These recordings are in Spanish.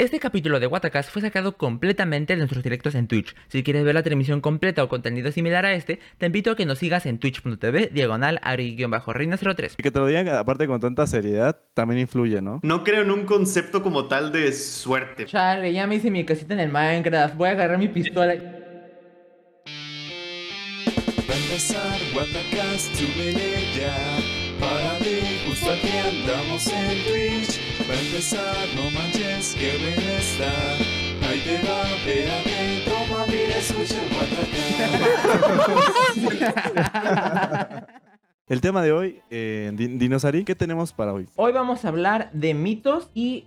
Este capítulo de Watacast fue sacado completamente de nuestros directos en Twitch. Si quieres ver la transmisión completa o contenido similar a este, te invito a que nos sigas en twitch.tv diagonal ari-reina03. Y que te lo digan, aparte con tanta seriedad, también influye, ¿no? No creo en un concepto como tal de suerte. Chale, ya me hice mi casita en el Minecraft. Voy a agarrar mi pistola. Va a empezar ya Para ver, justo aquí andamos en Twitch Va a empezar, no manches, que bien está Ahí te va, espérate, toma, mira, escucha Watacast El tema de hoy, eh, Din- Dinosari, ¿qué tenemos para hoy? Hoy vamos a hablar de mitos y...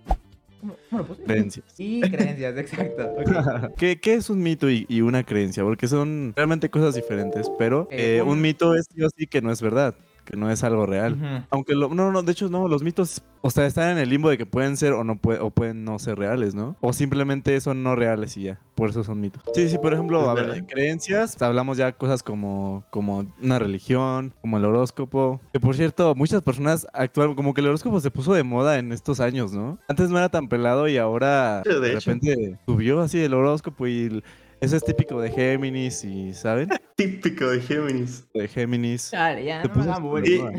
¿Cómo, cómo lo puse? Creencias. Y creencias, exacto. ok. ¿Qué, qué es un mito y, y una creencia? Porque son realmente cosas diferentes, pero Eh, eh, un- un mito es sí o sí que no es verdad, que no es algo real. Aunque lo- no, no, de hecho no, los mitos, o sea, están en el limbo de que pueden ser o no pue- o pueden no ser reales, ¿no? O simplemente son no reales y ya, por eso son mitos. Sí, sí, por ejemplo, a ver, creencias, hablamos ya cosas como, como una religión, como el horóscopo, que por cierto, muchas personas actúan como que el horóscopo se puso de moda en estos años, ¿no? Antes no era tan pelado y ahora De repente subió así el horóscopo y eso es típico de Géminis y, ¿saben? Típico de Géminis. De Géminis. Chale, ya, Te no me puso.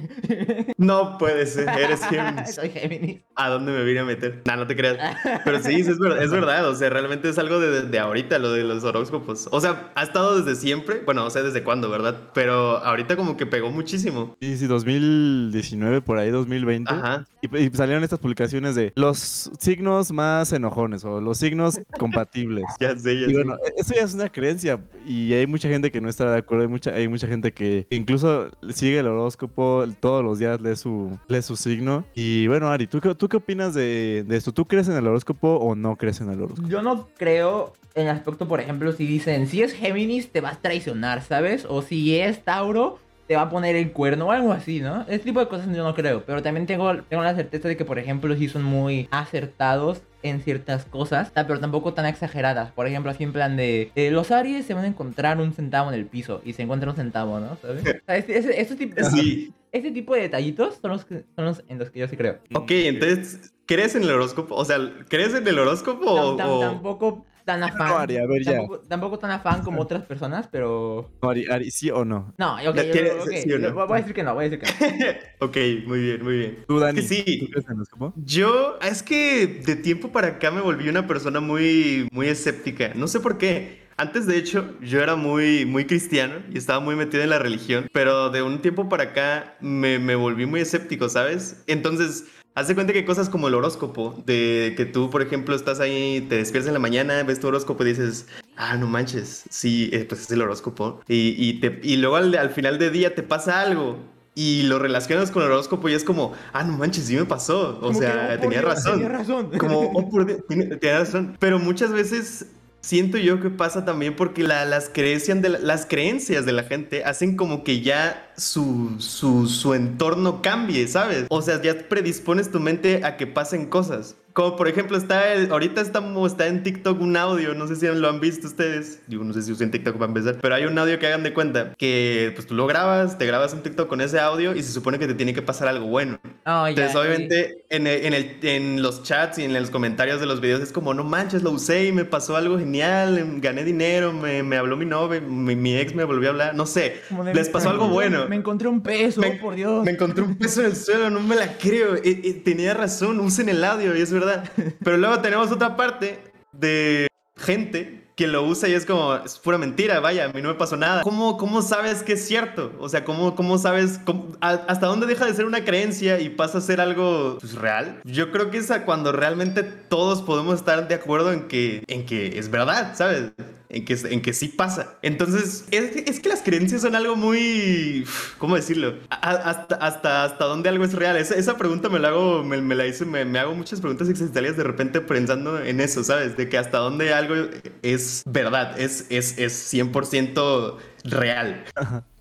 No puede ser, eres Géminis. Soy Géminis. ¿A dónde me vine a meter? Nah, no te creas. Pero sí, sí, es verdad, es verdad. O sea, realmente es algo de, de ahorita, lo de los horóscopos. O sea, ha estado desde siempre. Bueno, o sea, desde cuándo, ¿verdad? Pero ahorita como que pegó muchísimo. Sí, sí, 2019, por ahí 2020. Ajá. Y, y salieron estas publicaciones de los signos más enojones o los signos compatibles. Ya sé, ya Y sé. bueno, es una creencia y hay mucha gente que no está de acuerdo, hay mucha, hay mucha gente que incluso sigue el horóscopo, todos los días lee su, lee su signo. Y bueno, Ari, ¿tú, tú qué opinas de, de esto? ¿Tú crees en el horóscopo o no crees en el horóscopo? Yo no creo en aspecto, por ejemplo, si dicen, si es Géminis te vas a traicionar, ¿sabes? O si es Tauro te va a poner el cuerno o algo así, ¿no? Ese tipo de cosas yo no creo. Pero también tengo, tengo la certeza de que, por ejemplo, sí son muy acertados en ciertas cosas, pero tampoco tan exageradas. Por ejemplo, así en plan de, eh, los Aries se van a encontrar un centavo en el piso y se encuentra un centavo, ¿no? ¿Sabes? O sea, ese, ese- ese tipo, Sí. ese tipo de detallitos son los, que, son los en los que yo sí creo. Ok, entonces, ¿crees en el horóscopo? O sea, ¿crees en el horóscopo o...? Tam- tam- o- tampoco tan afán. No, Ari, a ver, ya. tampoco, tampoco tan afán como otras personas, pero. No, Ari, Ari, ¿sí o no? No, ok, ¿La quieres- ok, sí o no? Voy a decir que no, voy a decir que no. ok, muy bien, muy bien. ¿Tú, Dani? Es que sí. ¿Tú? Yo, es que de tiempo para acá me volví una persona muy, muy escéptica. No sé por qué. Antes, de hecho, yo era muy, muy cristiano y estaba muy metido en la religión, pero de un tiempo para acá me, me volví muy escéptico, ¿sabes? Entonces, hace cuenta que cosas como el horóscopo, de que tú, por ejemplo, estás ahí, te despiertas en la mañana, ves tu horóscopo y dices, ah, no manches, sí, eh, pues es el horóscopo. Y, y, te, y luego al, al final del día te pasa algo. Y lo relacionas con el horóscopo y es como, ah, no manches, sí me pasó. O Como que, sea, oh, por tenía Dios, razón. tenía razón. Como, oh, por Dios, tiene razón. Pero muchas veces siento yo que pasa también porque la- las, creencias de la- gente hacen como que ya su, su entorno cambie, ¿sabes? O sea, ya predispones tu mente a que pasen cosas. Como por ejemplo, está el- ahorita estamos, está en TikTok un audio, no sé si lo han visto ustedes. Digo, no sé si usen TikTok para empezar, pero hay un audio que hagan de cuenta que pues tú lo grabas, te grabas un TikTok con ese audio y se supone que te tiene que pasar algo bueno. No, ya, Entonces, sí. obviamente, en, el- en, el- en los chats y en los comentarios de los videos es como, no manches, lo usé y me pasó algo genial, em, gané dinero, me, me habló mi novia, mi, mi ex me volvió a hablar, no sé, les pasó algo bueno. Me encontré un peso, Me- por Dios. Me encontré un peso en el suelo, no me la creo. Eh, eh, tenía razón, usen el audio y es verdad. Pero luego tenemos otra parte de gente que lo usa y es como, es pura mentira, vaya, a mí no me pasó nada. ¿Cómo, cómo sabes que es cierto? O sea, ¿cómo, cómo sabes hasta dónde deja de ser una creencia y pasa a ser algo pues, real? Yo creo que es cuando realmente todos podemos estar de acuerdo en que, en que es verdad, ¿sabes? En que, en que sí pasa. Entonces, es, es que las creencias son algo muy... ¿Cómo decirlo? Hasta, hasta, hasta dónde algo es real. Esa, esa pregunta me la hago, me, me la hice, me hago muchas preguntas existenciales de repente pensando en eso, ¿sabes? De que hasta dónde algo es verdad, es, es, es 100% real.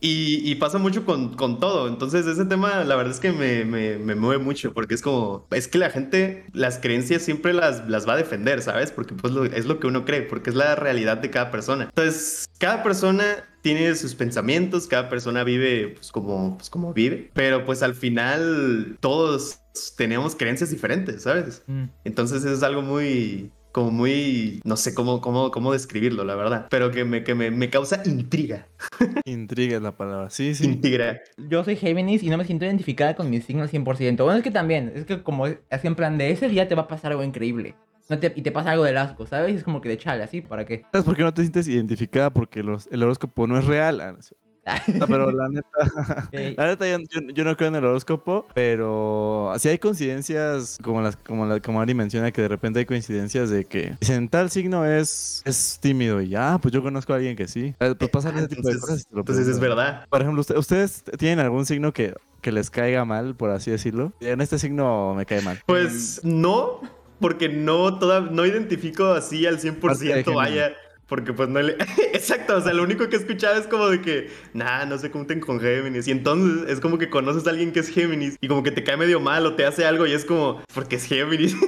Y, y pasa mucho con, con todo. Entonces, ese tema, la verdad es que me, me, me mueve mucho, porque es como, es que la gente, las creencias siempre las, las va a defender, ¿sabes? Porque pues lo- es lo que uno cree, porque es la realidad de cada persona. Entonces, cada persona tiene sus pensamientos, cada persona vive pues, como, pues, como vive, pero pues al final todos tenemos creencias diferentes, ¿sabes? Mm. Entonces, eso es algo muy, como muy, no sé cómo, cómo, cómo describirlo, la verdad, pero que me, que me, me causa intriga. Intriga es la palabra. Sí, sí. Intriga. Yo soy Géminis y no me siento identificada con mi signo al 100%. Bueno, es que también, es que como así en plan de ese día te va a pasar algo increíble. No te- y te pasa algo del asco, ¿sabes? Es como que de chale, así, ¿para qué? ¿Sabes por qué no te sientes identificada? Porque los- el horóscopo no es real. No pero la neta, la neta yo, yo- no creo en el horóscopo, pero si hay coincidencias, como las como, la, como Ari menciona, que de repente hay coincidencias de que dicen tal signo es, es tímido y ya, pues yo conozco a alguien que sí. Eh, Pues pasan ese tipo de cosas. entonces es verdad. Por ejemplo, usted- ¿ustedes tienen algún signo que, que les caiga mal, por así decirlo? En este signo me cae mal. Pues no, porque no, toda, no identifico así al 100%, Géminis. vaya. Porque pues no le... Exacto, o sea, lo único que he escuchado es como de que, nah, no se junten con Géminis. Y entonces es como que conoces a alguien que es Géminis y como que te cae medio mal o te hace algo y es como, porque es Géminis.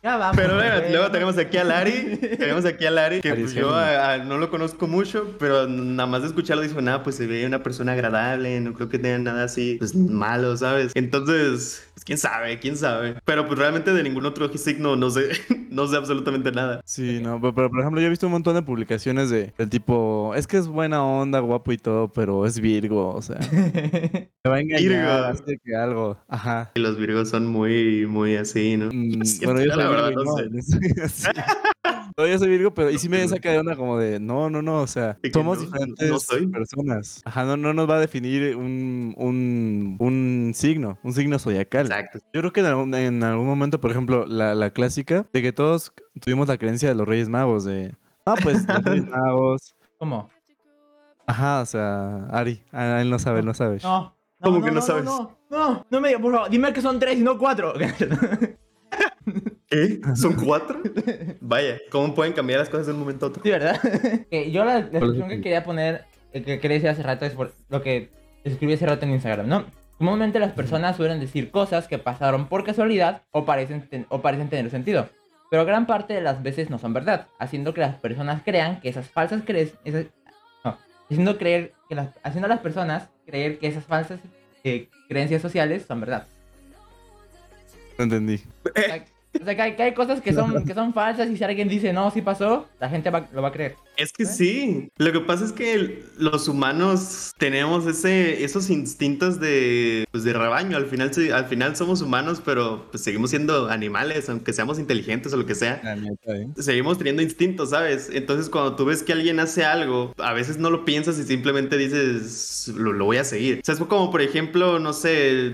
Ya vamos. Pero bueno, luego tenemos aquí a Larry, tenemos aquí a Larry, que pues es yo Géminis. a- a- no lo conozco mucho, pero nada más de escucharlo dijo, nada, pues se ve una persona agradable, no creo que tenga nada así, pues malo, ¿sabes? Entonces, pues, quién sabe, quién sabe. Pero pues realmente de ningún otro signo no sé, no sé absolutamente nada. Sí, no, pero, pero, por ejemplo, yo he visto un montón de publicaciones de, del tipo, es que es buena onda, guapo y todo, pero es Virgo, o sea, me va a engañar, Virgo. que algo, ajá. Y los virgos son muy, muy así, ¿no? Mm, bueno, yo la soy verdad, no no, sé. No yo soy Virgo, pero y sí me saca de onda como de, no, no, no, o sea, somos no, diferentes no soy. personas. Ajá, no, no nos va a definir un, un, un signo, un signo zodiacal. Exacto. Yo creo que en algún, en algún momento, por ejemplo, la, la clásica de que todos tuvimos la creencia de los Reyes Magos, de, ah, pues los Reyes Magos. ¿Cómo? Ajá, o sea, Ari, ah, él no sabe, él no sabe. No. no ¿Cómo que no sabes? No, no, no me digas, por favor, dime que son tres y no cuatro. ¿Qué? ¿Son cuatro? Vaya, ¿cómo pueden cambiar las cosas de un momento a otro? Sí, ¿verdad? Yo la descripción que quería poner, eh, que quería decir hace rato, es por lo que escribí hace rato en Instagram, ¿no? Comúnmente las personas suelen decir cosas que pasaron por casualidad o parecen, ten- o parecen tener sentido. Pero gran parte de las veces no son verdad, haciendo que las personas crean que esas falsas crees... esas- no, haciendo creer que las, haciendo a las personas creer que esas falsas eh, creencias sociales son verdad. No entendí. Sea, o sea, que, hay, que hay cosas que son, que son falsas y si alguien dice no, sí pasó, la gente va- lo va a creer. Es que sí. Lo que pasa es que los humanos tenemos ese, esos instintos de, pues, de rebaño. Al final, al final somos humanos, pero pues, seguimos siendo animales, aunque seamos inteligentes o lo que sea. ¿eh? Seguimos teniendo instintos, ¿sabes? Entonces, cuando tú ves que alguien hace algo, a veces no lo piensas y simplemente dices, lo, lo voy a seguir. O sea, es como, por ejemplo, no sé,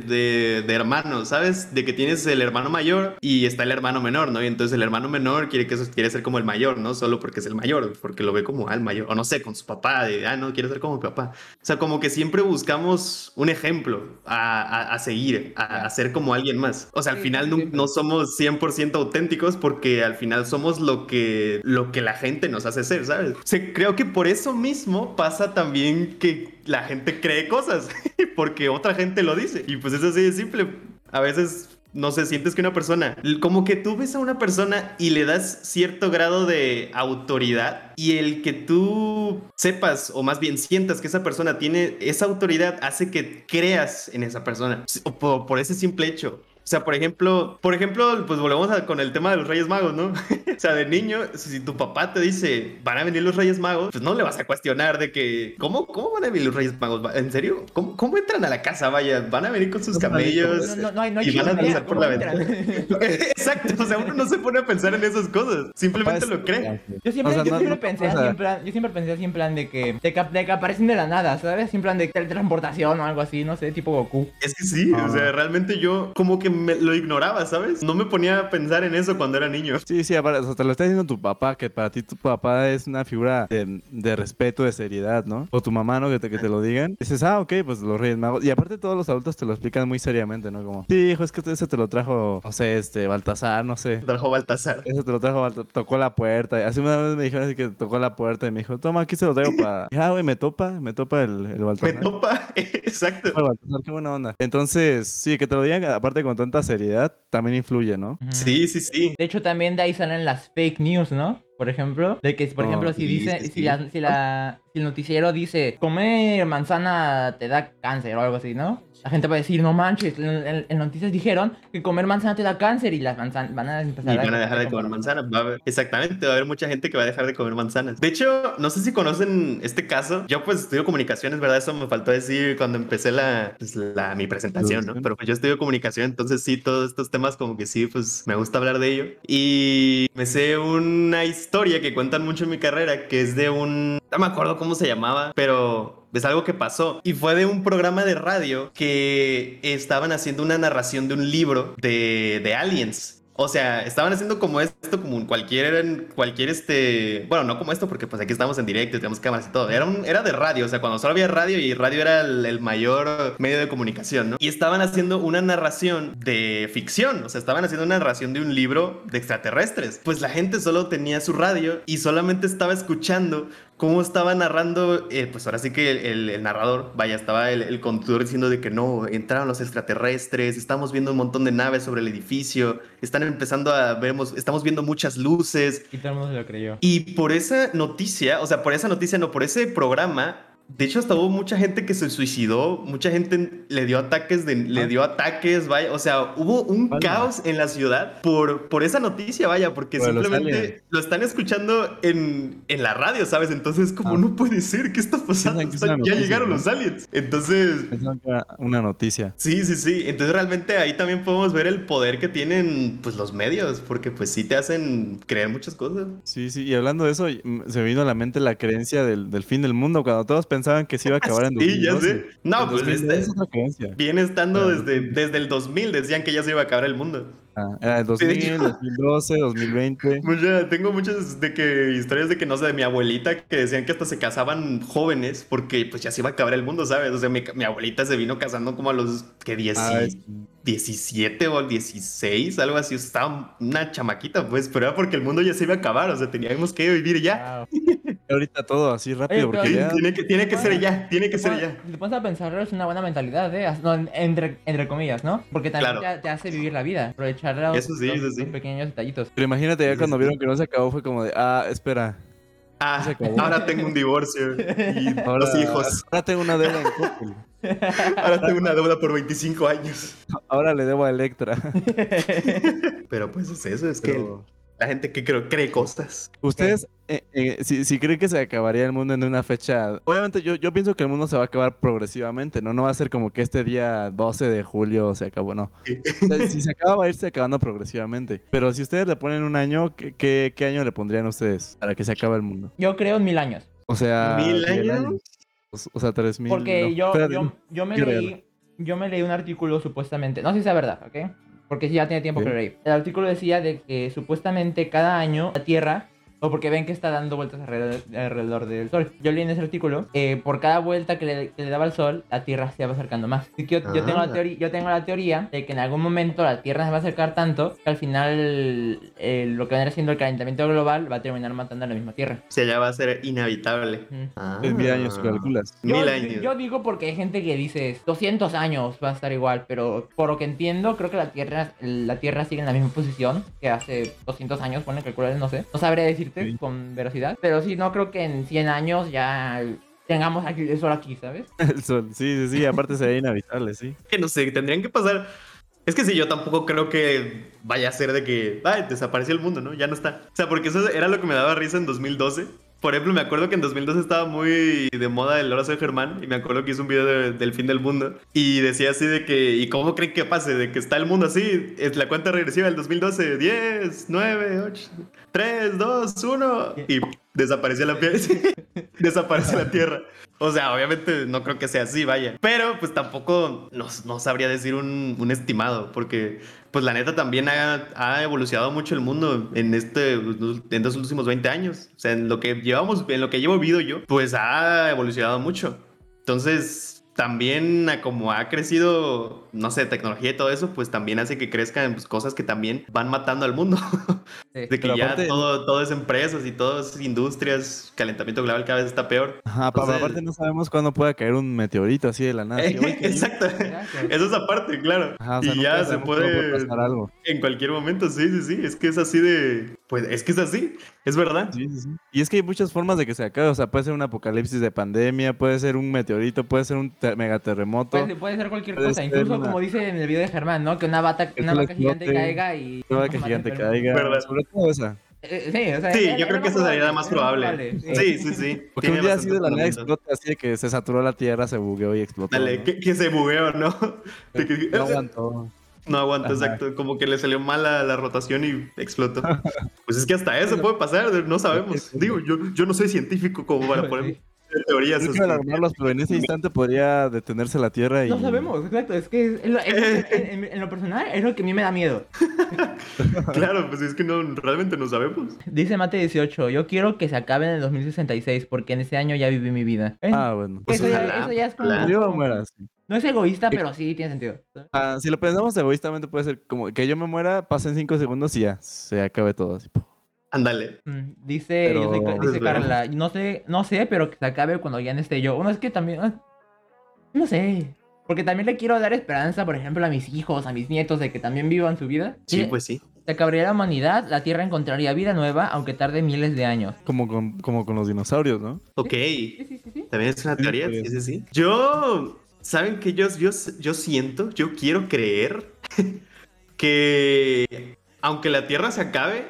de, de hermanos, ¿sabes? De que tienes el hermano mayor y está el hermano menor, ¿no? Y entonces el hermano menor quiere, que eso, quiere ser como el mayor, ¿no? Solo porque es el mayor, porque lo ve como al mayor. O no sé, con su papá, de, ah, no, quiere ser como mi papá. O sea, como que siempre buscamos un ejemplo a, a- a seguir, a, a ser como alguien más. O sea, al final no, no somos 100% auténticos porque al final somos lo que, lo que la gente nos hace ser, ¿sabes? O sea, creo que por eso mismo pasa también que la gente cree cosas, porque otra gente lo dice. Y pues es así de simple. A veces no sé, sientes que una persona, como que tú ves a una persona y le das cierto grado de autoridad y el que tú sepas o más bien sientas que esa persona tiene esa autoridad hace que creas en esa persona por, por ese simple hecho. O sea, por ejemplo, por ejemplo, pues volvemos a- con el tema de los Reyes Magos, ¿no? o sea, de niño, si, tu papá te dice, van a venir los Reyes Magos, pues no le vas a cuestionar de que, ¿cómo, cómo van a venir los Reyes Magos? ¿En serio? ¿Cómo, cómo entran a la casa? Vaya, van a venir con sus camellos. No, no, no hay, no hay y van a pasar por ¿cómo la ventana. Exacto, o sea, uno no se pone a pensar en esas cosas, simplemente lo cree. Yo siempre, O sea, yo no- siempre no- pensé o sea- así en plan, yo siempre pensé así en plan de que, de que, de que aparecen de la nada, ¿sabes? En plan de teletransportación o algo así, no sé, tipo Goku. Es que sí, Ah. o sea, realmente yo como que me lo ignoraba, ¿sabes? No me ponía a pensar en eso cuando era niño. Sí, sí, aparte, o sea, te lo está diciendo tu papá, que para ti tu papá es una figura de, de respeto, de seriedad, ¿no? O tu mamá, ¿no? Que te, que te lo digan. Dices, ah, ok, pues los Reyes Magos. Y aparte todos los adultos te lo explican muy seriamente, ¿no? Como, sí, hijo, es que ese te lo trajo, no sé, este, Baltasar, no sé. Trajo Baltasar. Ese te lo trajo, Balta- tocó la puerta. Así una vez me dijeron así que tocó la puerta y me dijo, toma, aquí se lo traigo para... Ya, güey, me topa, me topa el, el Me Baltasar. topa, exacto. El Baltasar, qué buena onda. Entonces, sí, que te lo digan, aparte con tanta seriedad, también influye, ¿no? Sí, sí, sí. De hecho, también de ahí salen las fake news, ¿no? por ejemplo, de que, por Oh, ejemplo, si sí, dice, sí, si, sí. la- si, la- si el noticiero dice, comer manzana te da cáncer o algo así, ¿no? La gente va a decir, no manches, en, en- en noticias dijeron que comer manzana te da cáncer y las manzanas van a empezar Y van a dejar de comer manzanas. Va a haber- exactamente, va a haber mucha gente que va a dejar de comer manzanas. De hecho, no sé si conocen este caso. Yo pues estudio comunicaciones, ¿verdad? Eso me faltó decir cuando empecé la, pues, la- mi presentación, ¿no? Pero pues yo estudio comunicación, entonces sí, todos estos temas como que sí, pues me gusta hablar de ello. Y me sé una historia que cuentan mucho en mi carrera, que es de un... No me acuerdo cómo se llamaba, pero es algo que pasó. Y fue de un programa de radio que estaban haciendo una narración de un libro de, de aliens. O sea, estaban haciendo como esto, como cualquier, cualquier este, bueno, no como esto, porque pues aquí estamos en directo y tenemos cámaras y todo. Era, era de radio, o sea, cuando solo había radio y radio era el, el mayor medio de comunicación, ¿no? Y estaban haciendo una narración de ficción, o sea, estaban haciendo una narración de un libro de extraterrestres. Pues la gente solo tenía su radio y solamente estaba escuchando cómo estaba narrando, eh, pues ahora sí que el, el- el narrador, vaya, estaba el, el conductor diciendo de que no, entraron los extraterrestres, estamos viendo un montón de naves sobre el edificio, están empezando a, vemos, estamos viendo muchas luces. Y todo el mundo se lo creyó. Y por esa noticia, o sea, por esa noticia, no, por ese programa, de hecho hasta hubo mucha gente que se suicidó, mucha gente le dio ataques, de, le Ah. dio ataques, vaya, o sea, hubo un Vale. caos en la ciudad por, por esa noticia, vaya, porque simplemente lo están escuchando en, en la radio, ¿sabes? Entonces, como Ah. no puede ser, ¿qué está pasando? Es Están- ya llegaron ¿no? los aliens. Entonces, era una noticia. Sí, sí, sí. Entonces realmente ahí también podemos ver el poder que tienen pues los medios, porque pues sí te hacen creer muchas cosas. Sí, sí, y hablando de eso, mm, se me vino a la mente la creencia del, del fin del mundo, cuando todos pensaban que se iba a acabar en Sí, ya 2012. sé. No, pues 2012 este, es otra creencia. viene estando Ah, desde, desde el 2000, decían que ya se iba a acabar el mundo. Ah, era el Sí, de 2000, hecho. 2012, 2020. Mucha- tengo muchas de que historias de que no sé, de mi abuelita que decían que hasta se casaban jóvenes porque pues ya se iba a acabar el mundo, ¿sabes? O sea, mi, mi abuelita se vino casando como a los que 10, Ah, es- 17 o 16, algo así. Estaba una chamaquita, pues, pero era porque el mundo ya se iba a acabar, o sea, teníamos que vivir ya. Wow. ahorita todo así rápido, porque ya... tiene, que, tiene que ser ya, tiene que ser ya. te pones a pensarlo, es una buena mentalidad, ¿eh? No, en- entre, entre comillas, ¿no? Porque también Claro. te, te hace vivir la vida, aprovechar los, Eso sí, los- eso sí. los pequeños detallitos. Pero imagínate ya cuando sí, vieron que no se acabó, fue como de, ah, espera. Ah, se acabó. ahora tengo un divorcio y Ahora, dos hijos. Ahora tengo una deuda en Coppel. Ahora tengo una deuda por 25 años. Ahora le debo a Electra. Pero pues es eso, es que la gente que creo, cree cosas. Ustedes, eh, eh, si, si creen que se acabaría el mundo en una fecha, obviamente yo, yo pienso que el mundo se va a acabar progresivamente, ¿no? No va a ser como que este día 12 de julio se acabó, no. O sea, si se acaba, va a irse acabando progresivamente. Pero si ustedes le ponen un año, ¿qué, qué, qué año le pondrían ustedes para que se acabe el mundo? Yo creo en mil años. O sea, ¿Mil 10 años? O, o sea, 3000. Porque no. yo, Espérate, yo, yo me leí, yo me leí un artículo supuestamente, no sé si es verdad, ¿ok? Porque ya tiene tiempo que lo leí. El artículo decía de que supuestamente cada año la Tierra, o porque ven que está dando vueltas alrededor, alrededor del Sol. Yo leí en ese artículo, eh, por cada vuelta que le, que le daba el Sol, la Tierra se va acercando más. Así que yo, yo tengo la Ah. teoría, yo tengo la teoría de que en algún momento la Tierra se va a acercar tanto que al final eh, lo que va a ir siendo el calentamiento global va a terminar matando a la misma Tierra. O sea, ya va a ser inevitable. Ujú. Ah. En mil años calculas. Yo, Mil años. yo digo porque hay gente que dice 200 años va a estar igual, pero por lo que entiendo, creo que la Tierra la Tierra sigue en la misma posición que hace 200 años, pone calcular, no sé. No sabría Sí. con veracidad, pero sí, no creo que en 100 años ya tengamos aquí, el sol aquí, ¿sabes? El sol, sí, sí, sí, aparte sería inhabitable, sí. Que no sé, tendrían que pasar. Es que sí, yo tampoco creo que vaya a ser de que ay, desapareció el mundo, ¿no? Ya no está. O sea, porque eso era lo que me daba risa en 2012. Por ejemplo, me acuerdo que en 2012 estaba muy de moda el soy Germán y me acuerdo que hizo un video de- del fin del mundo y decía así de que, ¿y cómo creen que pase? De que está el mundo así, es la cuenta regresiva del 2012, 10, 9, 8, 3, 2, 1 y desapareció la piel, desapareció la Tierra. O sea, obviamente no creo que sea así, vaya. Pero pues tampoco no, no sabría decir un estimado, porque pues la neta también ha, evolucionado mucho el mundo en este en estos últimos 20 años. O sea, en lo que llevamos, en lo que llevo vivido yo, pues ha evolucionado mucho. Entonces, también a como ha crecido, no sé, tecnología y todo eso, pues también hace que crezcan pues, cosas que también van matando al mundo. Sí. De que ya aparte- todo, todo es empresas y todo es industrias, calentamiento global cada vez está peor. Ajá, Entonces- aparte no sabemos cuándo pueda caer un meteorito así de la nada. así, "Oye, que- Exacto. Eso es aparte, claro. Ajá, o sea, y ya se puede pasar algo. en cualquier momento, sí, sí, sí. Es que es así de. Pues es que es así, es verdad. Sí, sí, sí. Y es que hay muchas formas de que se acabe. O sea, puede ser un apocalipsis de pandemia, puede ser un meteorito, puede ser un te- megaterremoto. Puede, puede ser cualquier Puede cosa, ser incluso una- como dice en el video de Germán, ¿no? Que una, bata, Que una vaca gigante caiga y... Que mate gigante caiga. Verdad. Sobre todo esa. Eh, sí, o sea, Sí, era- yo era creo que esa sería la más probable. sí. Sí, sí, sí. Porque Tiene un día así de la nada explota, así de que se saturó la tierra, se bugueó y explotó. Dale, ¿no? que, que se bugueó, ¿no? Que- No aguantó. No aguanta, Ajá. exacto. Como que le salió mal la, la rotación y explotó. Pues es que hasta eso puede pasar, no sabemos. Digo, yo, yo no soy científico como para poner teorías así. que alarmarlos, pero en ese instante podría detenerse la tierra y... No sabemos, exacto. Es que es lo- es- en, en- en lo personal es lo que a mí me da miedo. Claro, pues es que no, realmente no sabemos. Dice Mate18, yo quiero que se acabe en el 2066 porque en ese año ya viví mi vida. ¿Ven? Ah, bueno. Pues eso, ya, ojalá, eso ya es como... ojalá. Yo muera, sí. No es egoísta, pero sí tiene sentido. Ah, si lo pensamos egoístamente puede ser como que yo me muera, pasen cinco segundos y ya, se acabe todo. así. Ándale. Mm, Dice, Pero- soy- dice. Carla, no sé, no sé, pero que se acabe cuando ya no esté yo. Bueno, es que también, ah, no sé, porque también le quiero dar esperanza, por ejemplo, a mis hijos, a mis nietos, de que también vivan su vida. Sí, pues sí. Se acabaría la humanidad, la Tierra encontraría vida nueva, aunque tarde miles de años. Como con, como con los dinosaurios, ¿no? Ok. Sí, sí, sí, sí. También es una teoría, pues. sí, sí, sí. Yo, ¿saben qué? Yo, yo, yo siento, yo quiero creer que aunque la Tierra se acabe,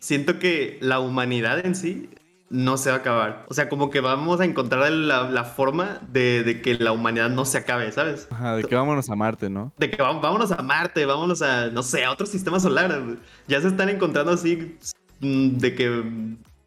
siento que la humanidad en sí no se va a acabar. O sea, como que vamos a encontrar la, la forma de, de que la humanidad no se acabe, ¿sabes? Ajá, de que vámonos a Marte, ¿no? De que vamos, vámonos a Marte, vámonos a, no sé, a otro sistema solar. Ya se están encontrando así mm, de que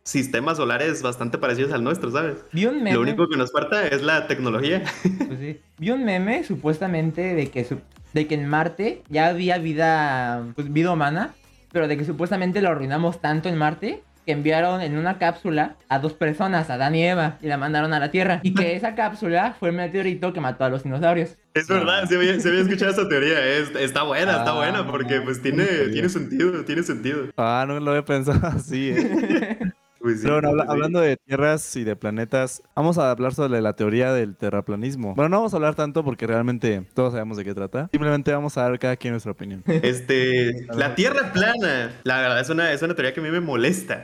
sistemas solares bastante parecidos al nuestro, ¿sabes? Vi un meme, Lo único que nos falta es la tecnología. pues sí, vi un meme supuestamente de que, su- de que en Marte ya había vida, pues, vida humana, pero de que supuestamente lo arruinamos tanto en Marte que enviaron en una cápsula a dos personas, a Dan y Eva, y la mandaron a la Tierra. Y que esa cápsula fue el meteorito que mató a los dinosaurios. Es verdad, se había, se había escuchado esa teoría. es- está buena, está Ah, buena, porque pues tiene, tiene sentido, tiene sentido. Ah, no lo había pensado así, ¿eh? Pues sí, Pero bueno, habla- sí. hablando de tierras y de planetas, vamos a hablar sobre la teoría del terraplanismo. Bueno, no vamos a hablar tanto porque realmente todos sabemos de qué trata. Simplemente vamos a dar cada quien nuestra opinión. Este, la Tierra plana, la verdad es una, es una teoría que a mí me molesta.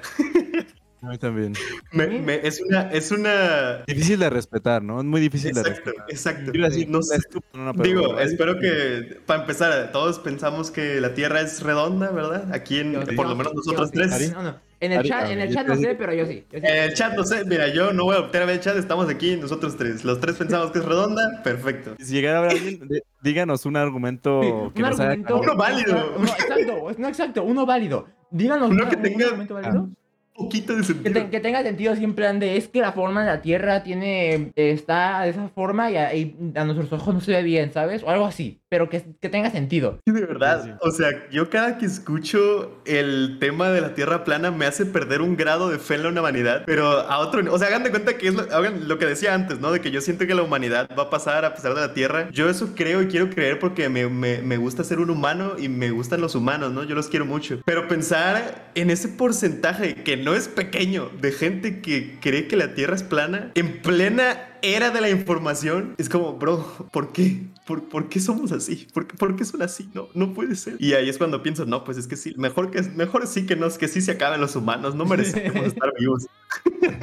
A mí también. Me- me- es una, es una... Difícil de respetar, ¿no? Es muy difícil de Exacto, respetar. exacto. Iba a decir, No sé. estúpido, no, pero- Digo, espero que, para empezar, todos pensamos que la Tierra es redonda, ¿verdad? Aquí, en, por lo menos nosotros tres. En el chat, en el chat no sé, pero yo sí. Sí. En el chat, no sé, mira, yo no voy a optar a ver el chat, estamos aquí, nosotros tres. Los tres pensamos que es redonda, perfecto. Si llegara a ver alguien, díganos un argumento que un nos haga argumento. Uno válido. Uno, exacto, no exacto, uno válido. Díganos Uno que un tenga- argumento válido. Un poquito de Que, sentido. te- que tenga sentido así en plan de es que la forma de la Tierra tiene está de esa forma y a, y a nuestros ojos no se ve bien, ¿sabes? O algo así, pero que, que tenga sentido. Sí, de verdad. Sí, sí. O sea, yo cada que escucho el tema de la Tierra plana me hace perder un grado de fe en la humanidad, pero a otro O sea, hagan de cuenta que es lo, hagan lo que decía antes, ¿no? De que yo siento que la humanidad va a pasar a pesar de la Tierra. Yo eso creo y quiero creer porque me, me, me gusta ser un humano y me gustan los humanos, ¿no? Yo los quiero mucho. Pero pensar en ese porcentaje que no es pequeño de gente que cree que la Tierra es plana en plena era de la información, es como, bro, ¿por qué? ¿Por, por qué somos así? ¿Por, por qué son así? No, no puede ser. Y ahí es cuando pienso, no, pues es que sí, mejor que mejor sí que no, que sí se acaben los humanos, no merecemos estar vivos.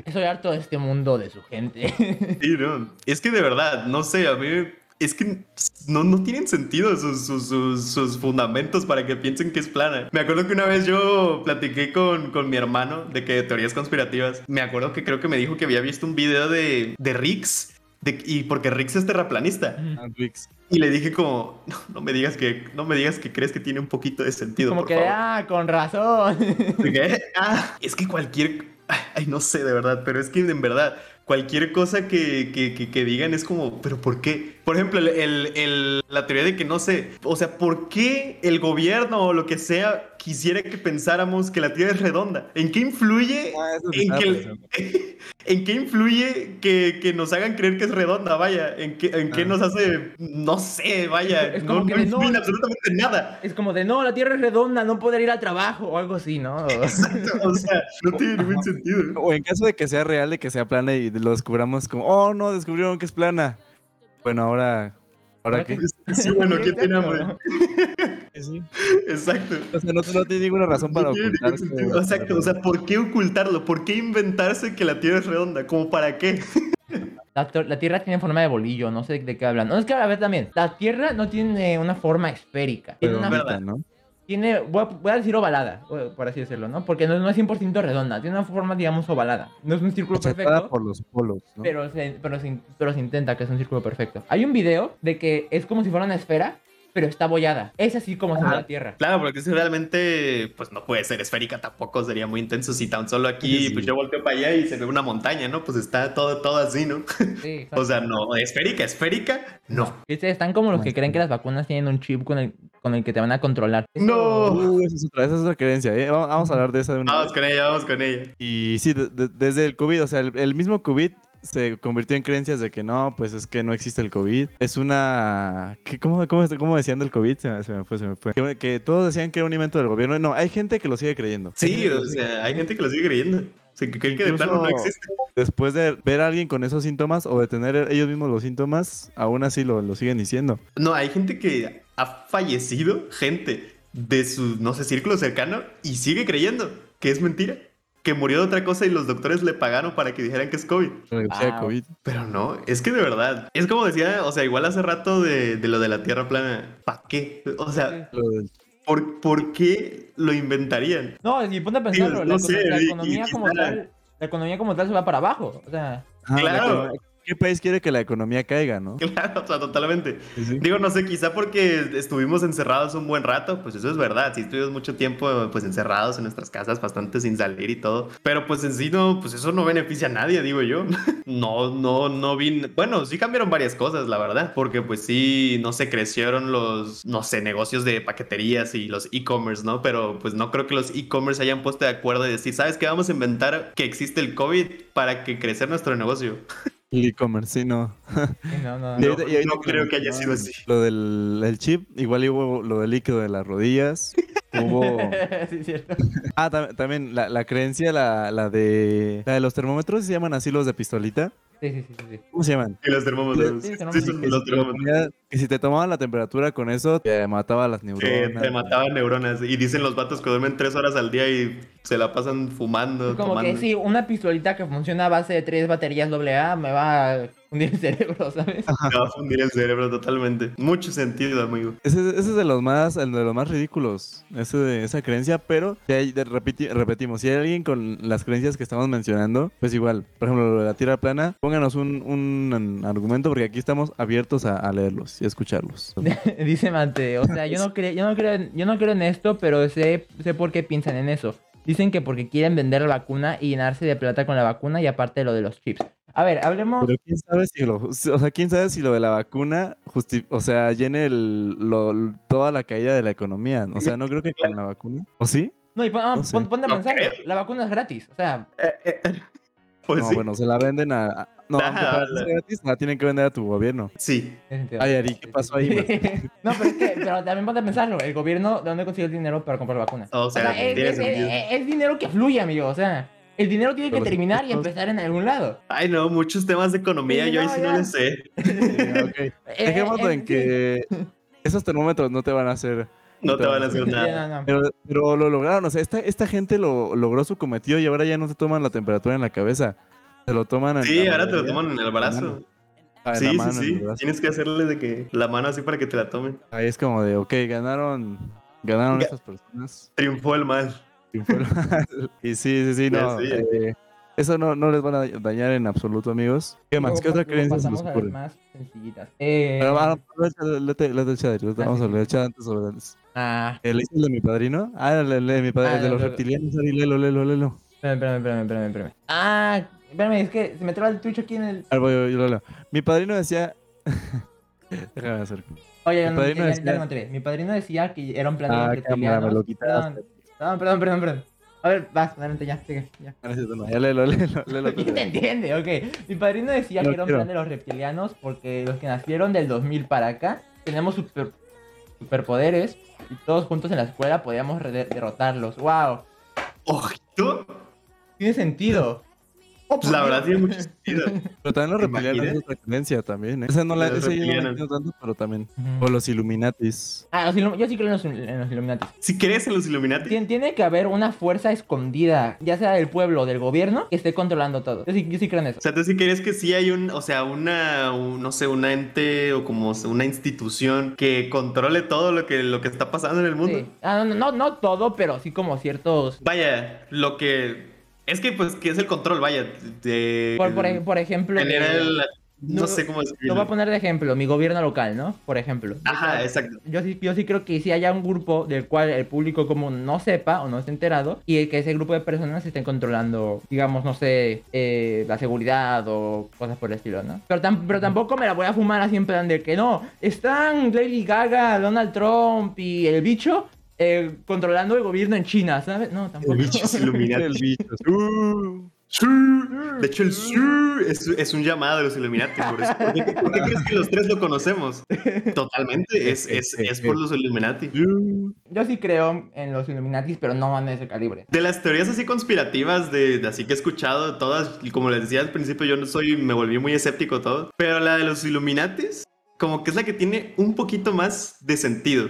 Estoy harto de este mundo de su gente. Sí, no. Es que de verdad, no sé, a mí es que no, no tienen sentido sus, sus, sus- sus fundamentos para que piensen que es plana. Me acuerdo que una vez yo platiqué con, con mi hermano de que teorías conspirativas. Me acuerdo que creo que me dijo que había visto un video de, de Rix. De- y porque Rix es terraplanista. Ah, Rix. Y le dije como, no, no me digas que, no me digas que crees que tiene un poquito de sentido, Como por que, favor. ah, con razón. ¿Qué? Ah, es que cualquier. Ay, no sé de verdad, pero es que en verdad, cualquier cosa que, que, que- que digan es como, ¿pero por qué? Por ejemplo, el, el- el- la teoría de que no sé, o sea, ¿por qué el gobierno o lo que sea quisiera que pensáramos que la Tierra es redonda? ¿En qué influye? Ah, en, que ¿En qué influye que, que nos hagan creer que es redonda? Vaya, ¿en qué, en qué Ah. nos hace, no sé, vaya, Es no, como que no influye no- absolutamente nada. Es como de, no, la Tierra es redonda, no poder ir al trabajo o algo así, ¿no? Exacto, o sea, no tiene ningún sentido. O en caso de que sea real, de que sea plana y lo descubramos como, oh no, descubrieron que es plana. Bueno, ahora, ¿ahora ¿Ahora qué? qué? Sí, bueno, ¿qué Exacto. tiene hambre? Sí. Exacto. O sea, no, no tiene ninguna razón para No ocultarse. Exacto, o sea, ¿por qué ocultarlo? ¿Por qué inventarse que la Tierra es redonda? ¿Como para qué? La, Tierra tiene forma de bolillo, no sé de qué hablan. No, es que a ver también, la Tierra no tiene una forma esférica. Tiene, una, verdad. ¿no? tiene voy, a, voy a decir ovalada, o- por así decirlo, ¿no? Porque no, no es 100% redonda, tiene una forma, digamos, ovalada. No es un círculo Achatada perfecto. por los polos, ¿no? Pero se, pero, se, pero se intenta que es un círculo perfecto. Hay un video de que es como si fuera una esfera, pero está bollada. Es así como se ve la Tierra. Claro, porque si realmente, pues no puede ser esférica tampoco, sería muy intenso si tan solo aquí, Sí. pues yo volteo para allá y se ve una montaña, ¿no? Pues está todo, todo así, ¿no? Sí. O sea, no, esférica, esférica, no. ¿Viste? Están como los que creen que las vacunas tienen un chip con el, con el que te van a controlar. No. Uh, esa es otra, esa es otra creencia, ¿eh? Vamos, vamos a hablar de esa de una Vamos vez. con ella, vamos con ella. Y sí, de- de- desde el COVID, o sea, el, el mismo COVID se convirtió en creencias de que no, pues es que no existe el COVID. Es una... ¿qué- cómo, cómo, cómo decían del COVID? Se me, se me fue, se me fue. Que, que todos decían que era un invento del gobierno. No, hay gente que lo sigue creyendo. Sí, o sea, hay gente que lo sigue creyendo. O sea, que creen que de plano no existe. Después de ver a alguien con esos síntomas o de tener ellos mismos los síntomas, aún así lo, lo siguen diciendo. No, hay gente que ha fallecido, gente de su, no sé, círculo cercano y sigue creyendo que es mentira. Que murió de otra cosa y los doctores le pagaron para que dijeran que es COVID. Wow. Pero no, es que de verdad, es como decía, o sea, igual hace rato de, de lo de la Tierra plana, ¿para qué? O sea, ¿por, por qué lo inventarían? No, y ponte a pensarlo, no la, sé, econo- la y- y economía como tal, la economía como tal se va para abajo. O sea, Ah, la Claro. ¿Qué país quiere que la economía caiga, no? Claro, o sea, totalmente. Sí. Digo, no sé, quizá porque estuvimos encerrados un buen rato, pues eso es verdad. Sí, estuvimos mucho tiempo pues encerrados en nuestras casas, bastante sin salir y todo. Pero pues en sí no, pues eso no beneficia a nadie, digo yo. No, no, no vi. Bueno, sí cambiaron varias cosas, la verdad. Porque pues sí, no sé, crecieron los, no sé, negocios de paqueterías y los e-commerce, ¿no? Pero pues no creo que los e-commerce hayan puesto de acuerdo y decir, ¿sabes qué? Vamos a inventar que existe el COVID para que crecer nuestro negocio. El e-commerce, sí, no. sí, no, no. Y No, ahorita- y ahorita no creo que haya sido así. Lo del el chip, igual hubo lo del líquido de las rodillas. Hubo. sí, es cierto. Ah, tam- también la, la creencia, la, la de. La de los termómetros, ¿se llaman así los de pistolita? Sí, sí, sí, sí, sí. ¿Cómo se llaman? Y los termómetros. Sí, Sí, los termómetros. Que si te tomaban la temperatura con eso, te mataba las neuronas. te mataban neuronas. Y dicen los vatos que duermen tres horas al día y se la pasan fumando, Como tomando. que sí, una pistolita que funciona a base de tres baterías AA me va a hundir el cerebro, ¿sabes? Te va a fundir el cerebro totalmente. Mucho sentido, amigo. Ese, ese es de los más, el de los más ridículos, ese de esa creencia, pero si hay- de- repiti- repetimos, si hay alguien con las creencias que estamos mencionando, pues igual, por ejemplo, lo de la tierra plana, pónganos un, un argumento porque aquí estamos abiertos a, a leerlos y a escucharlos. Dice Mante, o sea, yo no creo, yo no creo, en- yo no creo en esto, pero sé, sé por qué piensan en eso. Dicen que porque quieren vender la vacuna y llenarse de plata con la vacuna y aparte lo de los chips. A ver, hablemos. Pero quién sabe si lo, o sea, quién sabe si lo de la vacuna, justi- o sea, llene el, lo- toda la caída de la economía. O sea, no creo que con la vacuna. ¿O sí? No, y pon- ah, no sé. pon- ponte a pensar, la vacuna es gratis. O sea, Pues no, sí. bueno, se la venden a. a- no, aunque para ser gratis, la tienen que vender a tu gobierno. Sí. Ay, Ari, ¿qué pasó ahí, no, pero es que, pero también ponte a pensarlo. El gobierno, ¿de dónde consigue el dinero para comprar vacunas? O sea, es- es dinero que fluye, amigo. O sea, el dinero tiene que terminar y empezar en algún lado. Ay, no, muchos temas de economía Sí, yo ahí no, sí ya. no le sé. Sí, ok. Eh, Dejémoslo eh, en que esos termómetros no te van a hacer. No te van a hacer nada. no, no. Pero, pero lo lograron, o sea, esta, esta gente lo logró su cometido y ahora ya no te toman la temperatura en la cabeza. Te lo toman en Sí, la ahora te lo toman en el brazo. Ah, Sí, sí, mano, sí. Tienes que hacerle de que la mano así para que te la tomen. Ahí es como de, ok, ganaron, ganaron Ga- estas personas. Triunfó el mal. y sí, sí, sí, Ya no. sé. eh, eso no, no les van a dañar en absoluto, amigos. ¿Qué más? Luego ¿Qué otra creencia se a las ocurre? más sencillitas. Eh, Pero, ah, no, léete léete el chat, Ah, vamos sí, a sí. leer el chat antes sobre antes. ah, ¿El el de mi padrino? Ah, el, el de mi padrino, Ah, el de no, los no, no. reptilianos, Ari, léelo, léelo, léelo. espérame, espérame, espérame, espérame. Ah, espérame, es que se me traba el Twitch aquí en el. A ver, voy, yo, lo leo. Mi padrino decía... Déjame hacer. Oye, Mi no, padrino ya- ya decía- lo encontré. Mi padrino decía que era un plan Ah, cámara, me lo quitaste. Perdón, perdón, perdón, perdón. A ver, vas, adelante, ya, sigue, ya. Gracias, no, ya léelo, léelo, léelo. ¿Quién te entiende? Ok. Mi padrino decía No que era un quiero. plan de los reptilianos porque los que nacieron del 2000 para acá tenemos super, superpoderes y todos juntos en la escuela podíamos derrotarlos. ¡Wow! Ojito. Tiene sentido. Pues la verdad tiene mucho sentido. Pero también los ¿Te reptilianos es creencia también. ¿eh? Esa no la, esa yo no la entiendo tanto, pero también. O los Illuminatis. Ah, los yo sí creo en los, en los Illuminati. Si crees en los Illuminati, Tien- Tiene que haber una fuerza escondida, ya sea del pueblo o del gobierno, que esté controlando todo. Yo sí, yo sí creo en eso. o sea, tú sí crees que sí hay un, o sea, una, un- no sé, una ente o como una institución que controle todo lo que, lo que está pasando en el mundo. Sí. Ah, no, no, no todo, pero sí como ciertos... Vaya, lo que es que pues que es el control, vaya, de Por, por, ej- por ejemplo... tener el- no, no- sé cómo Lo voy a poner de ejemplo, mi gobierno local, ¿no? Por ejemplo. Ajá, exacto. Yo sí, yo sí creo que si haya un grupo del cual el público común no sepa o no esté enterado y que ese grupo de personas estén controlando, digamos, no sé, eh, la seguridad o cosas por el estilo, ¿no? Pero, tam- pero tampoco me la voy a fumar así en plan de que no, están Lady Gaga, Donald Trump y el bicho eh, controlando el gobierno en China, ¿sabes? No, tampoco. El bicho es Illuminati. El bicho. Uh, Sí. De hecho, el sí es, es un llamado de los Illuminati. Por, eso. ¿Por, qué, por qué crees que los tres lo conocemos? Totalmente, es, es, es por los Illuminati. Yo sí creo en los Illuminatis, pero no van de ese calibre. De las teorías así conspirativas, de, de así que he escuchado todas, y como les decía al principio, yo no soy, me volví muy escéptico todo, pero la de los Illuminatis, como que es la que tiene un poquito más de sentido,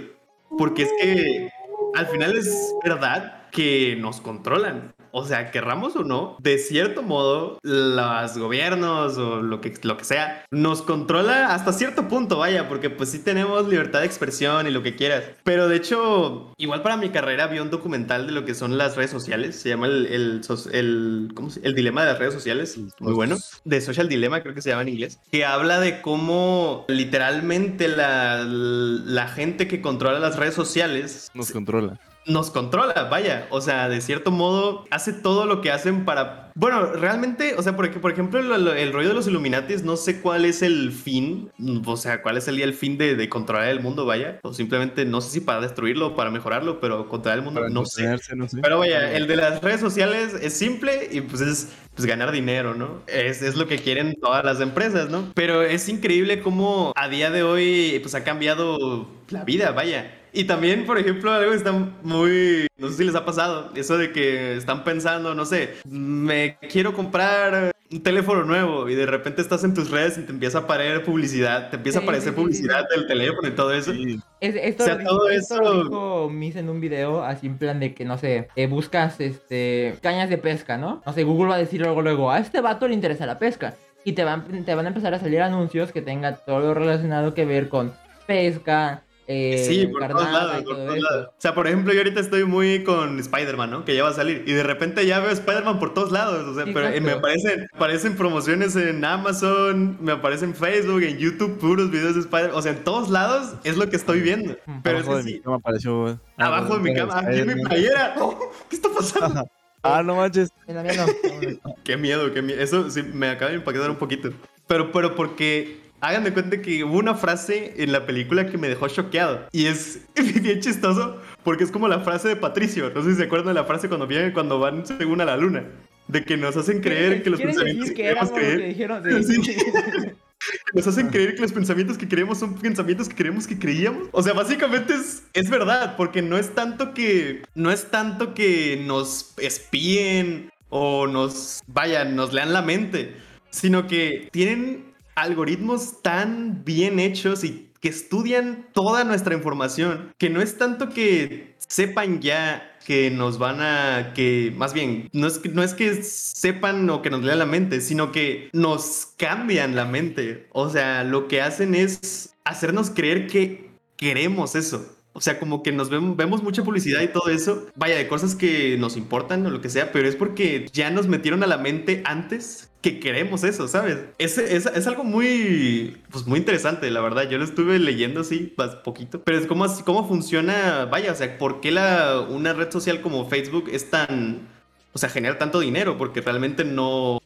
porque es que al final es verdad que nos controlan. O sea, querramos o no, de cierto modo, los gobiernos o lo que, lo que sea, nos controla hasta cierto punto, vaya, porque pues sí tenemos libertad de expresión y lo que quieras. Pero de hecho, igual para mi carrera vi un documental de lo que son las redes sociales, se llama el, el, el, ¿cómo se- el dilema de las redes sociales, muy bueno, de Social Dilemma creo que se llama en inglés, que habla de cómo literalmente la, la gente que controla las redes sociales Nos controla. Nos controla, vaya. O sea, de cierto modo, hace todo lo que hacen para. Bueno, realmente, o sea, porque, por ejemplo, lo- lo- el rollo de los Illuminatis, no sé cuál es el fin. O sea, cuál es el, el fin de, de controlar el mundo, vaya. O simplemente, no sé si para destruirlo o para mejorarlo, pero controlar el mundo, Para no sé. entretenerse, no sé. Pero vaya, el de las redes sociales es simple y pues es pues, ganar dinero, ¿no? Es, es lo que quieren todas las empresas, ¿no? Pero es increíble cómo a día de hoy pues ha cambiado la vida, vaya. Y también, por ejemplo, algo que está muy... No sé si les ha pasado. Eso de que están pensando, no sé, me quiero comprar un teléfono nuevo y de repente estás en tus redes y te empieza a aparecer publicidad, te empieza Sí, a aparecer sí, sí, sí, publicidad del teléfono y todo eso. Sí. Es- esto, O sea, todo esto eso- dijo Miss en un video, así en plan de que, no sé, eh, buscas este cañas de pesca, ¿no? No sé, Google va a decir luego, luego, a este vato le interesa la pesca. Y te van, te van a empezar a salir anuncios que tengan todo lo relacionado que ver con pesca, eh, Sí, por todos lados, por todo todos lados. O sea, por ejemplo, yo ahorita estoy muy con Spider-Man, ¿no? Que ya va a salir. Y de repente ya veo Spider-Man por todos lados. O sea, pero eh, me Exacto. aparecen, aparecen promociones en Amazon, me aparecen en Facebook, en YouTube, puros videos de Spider-Man. O sea, en todos lados es lo que estoy viendo. Mm. Pero es Abajo que de mi sí, cama apareció. ah, abajo de mi cama, aquí en mi playera. ¿Qué está pasando? Ah, no manches. Qué miedo, qué miedo. Eso sí me acaba de impactar un poquito. Pero, pero porque hagan de cuenta que hubo una frase en la película que me dejó choqueado. Y es bien chistoso porque es como la frase de Patricio. No sé si se acuerdan de la frase cuando vienen, cuando van según a la luna. De que nos hacen creer que los ¿Quieren pensamientos que que queremos que dijeron? de- Sí. Nos hacen creer que los pensamientos que creemos son pensamientos que creemos que creíamos. O sea, básicamente es, es verdad, porque no es tanto que. No es tanto que nos espíen o nos. Vaya, nos lean la mente. Sino que tienen algoritmos tan bien hechos y que estudian toda nuestra información. Que no es tanto que sepan ya que nos van a que más bien no es que no es que sepan o que nos lean la mente, sino que nos cambian la mente. O sea, lo que hacen es hacernos creer que queremos eso. O sea, como que nos vemos, vemos mucha publicidad y todo eso, vaya, de cosas que nos importan o lo que sea, pero es porque ya nos metieron a la mente antes que queremos eso, ¿sabes? Es, es, es algo muy, pues muy interesante, la verdad. Yo lo estuve leyendo así, más poquito, pero es como, así- cómo funciona, vaya, o sea, ¿por qué la, una red social como Facebook es tan, o sea, genera tanto dinero? Porque realmente no...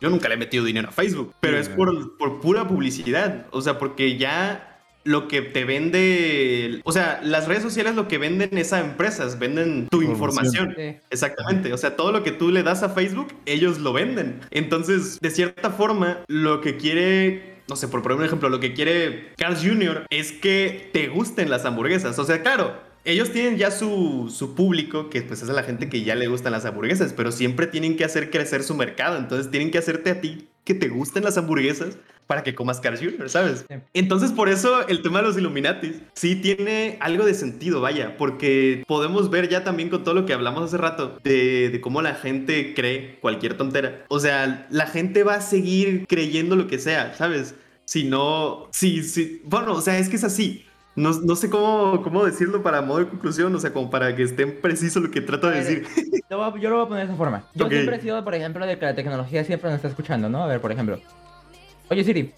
Yo nunca le he metido dinero a Facebook, pero es por, por pura publicidad. O sea, porque ya lo que te vende, o sea, las redes sociales lo que venden es a empresas, venden tu Información. información. Sí. Exactamente, o sea, todo lo que tú le das a Facebook, ellos lo venden. Entonces, de cierta forma, lo que quiere, no sé, por poner un ejemplo, lo que quiere Carl Jr. es que te gusten las hamburguesas. O sea, claro, ellos tienen ya su, su público, que pues es a la gente que ya le gustan las hamburguesas, pero siempre tienen que hacer crecer su mercado. Entonces, tienen que hacerte a ti que te gusten las hamburguesas para que comas Carl Jr., ¿sabes? Sí. Entonces, por eso el tema de los Illuminatis sí tiene algo de sentido, vaya, porque podemos ver ya también con todo lo que hablamos hace rato de, de cómo la gente cree cualquier tontera. O sea, la gente va a seguir creyendo lo que sea, ¿sabes? Si no, sí, sí, bueno, o sea, es que es así. No, no sé cómo, cómo decirlo para modo de conclusión, o sea, como para que esté preciso lo que trato de decir. Yo lo voy a poner de esa forma. Yo Ok. siempre he sido, por ejemplo, de que la tecnología siempre nos está escuchando, ¿no? A ver, por ejemplo. Oye, Siri.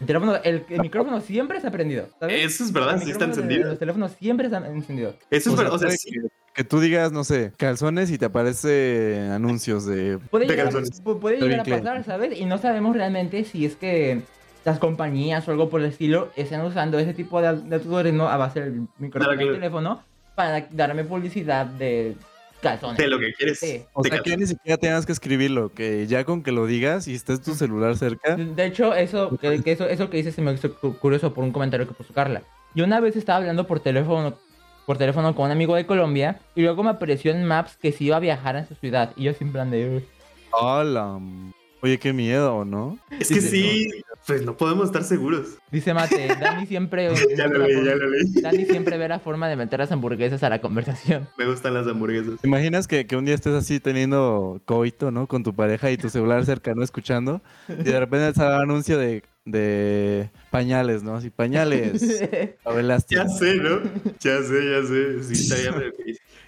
El teléfono, el, el micrófono siempre está prendido, ¿sabes? Eso es verdad, sí está de- encendido. Los teléfonos siempre están encendidos. Eso es O sea, verdad, o sea, puede sí. que, que tú digas, no sé, calzones y te aparece anuncios de... Puede De llegar, a- calzones. pu- puede llegar a pasar, ¿sabes? Y no sabemos realmente si es que las compañías o algo por el estilo están usando ese tipo de, de algoritmo a base del micrófono Claro, del claro. teléfono para darme publicidad de calzones. De lo que quieres. Sí. O sea, que ni siquiera tengas que escribirlo, que ya con que lo digas y estés tu celular cerca, De hecho, eso que, que eso, eso que dices se me hizo cu- curioso por un comentario que puso Carla. Yo una vez estaba hablando por teléfono, por teléfono con un amigo de Colombia y luego me apareció en Maps que sí iba a viajar en su ciudad. Y yo sin plan de... ¡Hola! Oye, qué miedo, ¿no? Es que sí, pues no podemos estar seguros. Dice Mate, Dani siempre... Ya lo leí, ya lo leí. Dani siempre ve la forma de meter las hamburguesas a la conversación. Me gustan las hamburguesas. ¿Te imaginas que, que un día estés así teniendo coito, ¿no? Con tu pareja y tu celular cerca, ¿no? Escuchando. Y de repente sale un anuncio de, de pañales, ¿no? Así, pañales. Ya sé, ¿no? Ya sé, ya sé. Sí, está ya me-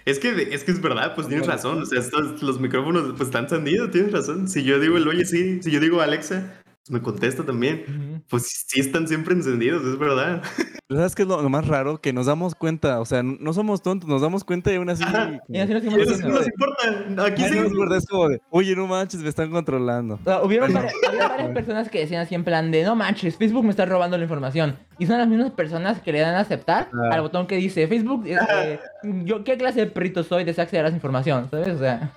Es que, es que es verdad, pues tienes razón. O sea, estos, los micrófonos pues están encendidos, tienes razón. Si yo digo el oye, sí, si yo digo Alexa, me contesta también. Ujú. Pues sí están siempre encendidos, es verdad. ¿Sabes qué es lo, lo más raro? Que nos damos cuenta, o sea, no somos tontos, nos damos cuenta y aún así... Ajá. Nos eso sí haciendo. nos importa. Aquí Ay, sí. no, es verdad, es como de, oye, no manches, me están controlando. O sea, hubieron varias, había varias personas que decían así en plan de no manches, Facebook me está robando la información. Y son las mismas personas que le dan a aceptar Ah. al botón que dice Facebook, este, yo qué clase de perrito soy, desea acceder a esa información, ¿sabes? O sea,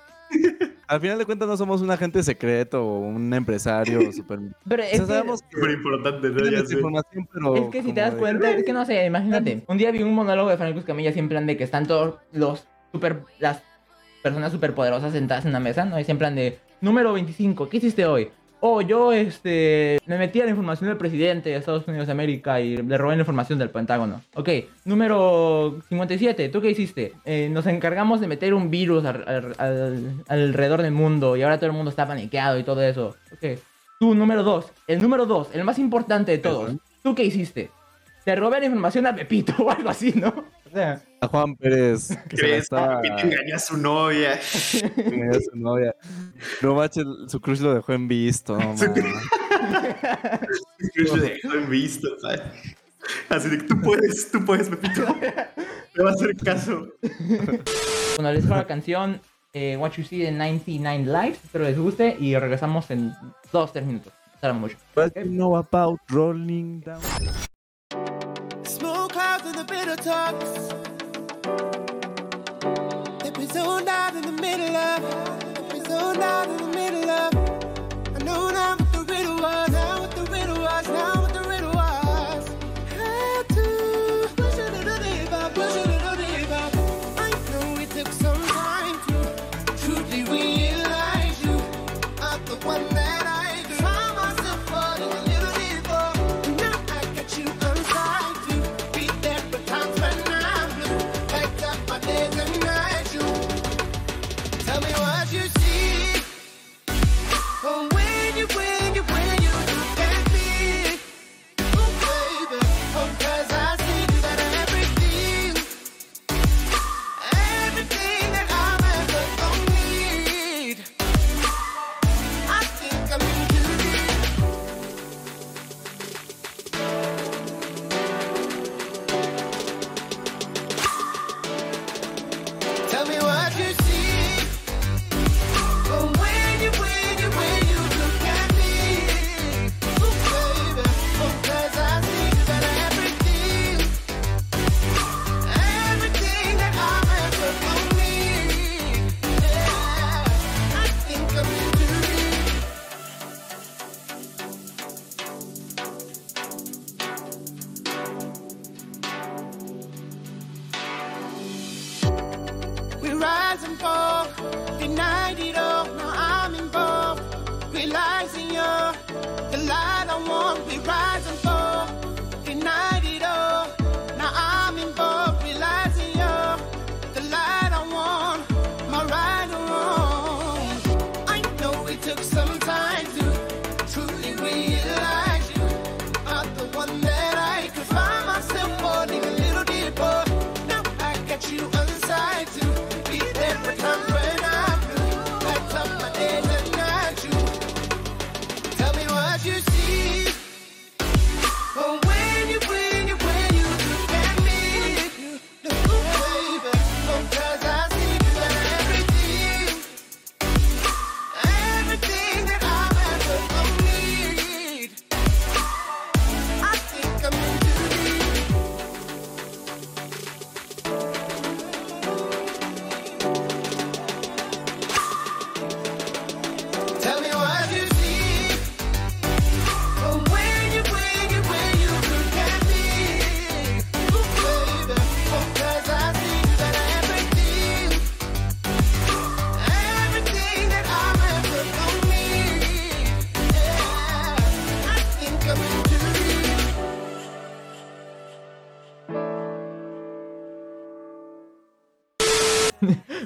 Al final de cuentas no somos un agente secreto o un empresario super... pero O es sea, que, sabemos que Súper importante, ¿no? Ya sé. información, pero... es que si te das de- cuenta, es que no sé, imagínate. Un día vi un monólogo de Franco Escamilla así en plan de que están todos los super, las personas superpoderosas sentadas en una mesa, ¿no? Y en plan de, número 25, ¿qué hiciste hoy? Oh, yo, este, me metí a la información del presidente de Estados Unidos de América y le robé la información del Pentágono. Ok, número 57, ¿tú qué hiciste? "Eh, nos encargamos de meter un virus al- al- al- alrededor del mundo y ahora todo el mundo está paniqueado y todo eso. Ok, tú, número 2, el número 2, el más importante de todos. ¿tú qué hiciste? Te robé la información a Pepito o algo así, ¿no? A Juan Pérez, que se la ¿Crees estaba... que te engaña a su novia? engañó a su novia. No manches, su crush lo dejó en visto, no Su mames. Yo lo dejó en visto, ¿sabes? Así de que tú puedes, tú puedes, Pepito. Te va a hacer caso. Bueno, les dejo la canción eh, What You See de 99 Lives. Espero les guste y regresamos en 2-3 minutos. Será mucho. What you know about rolling down? And the bitter talks. They've been out in the middle of.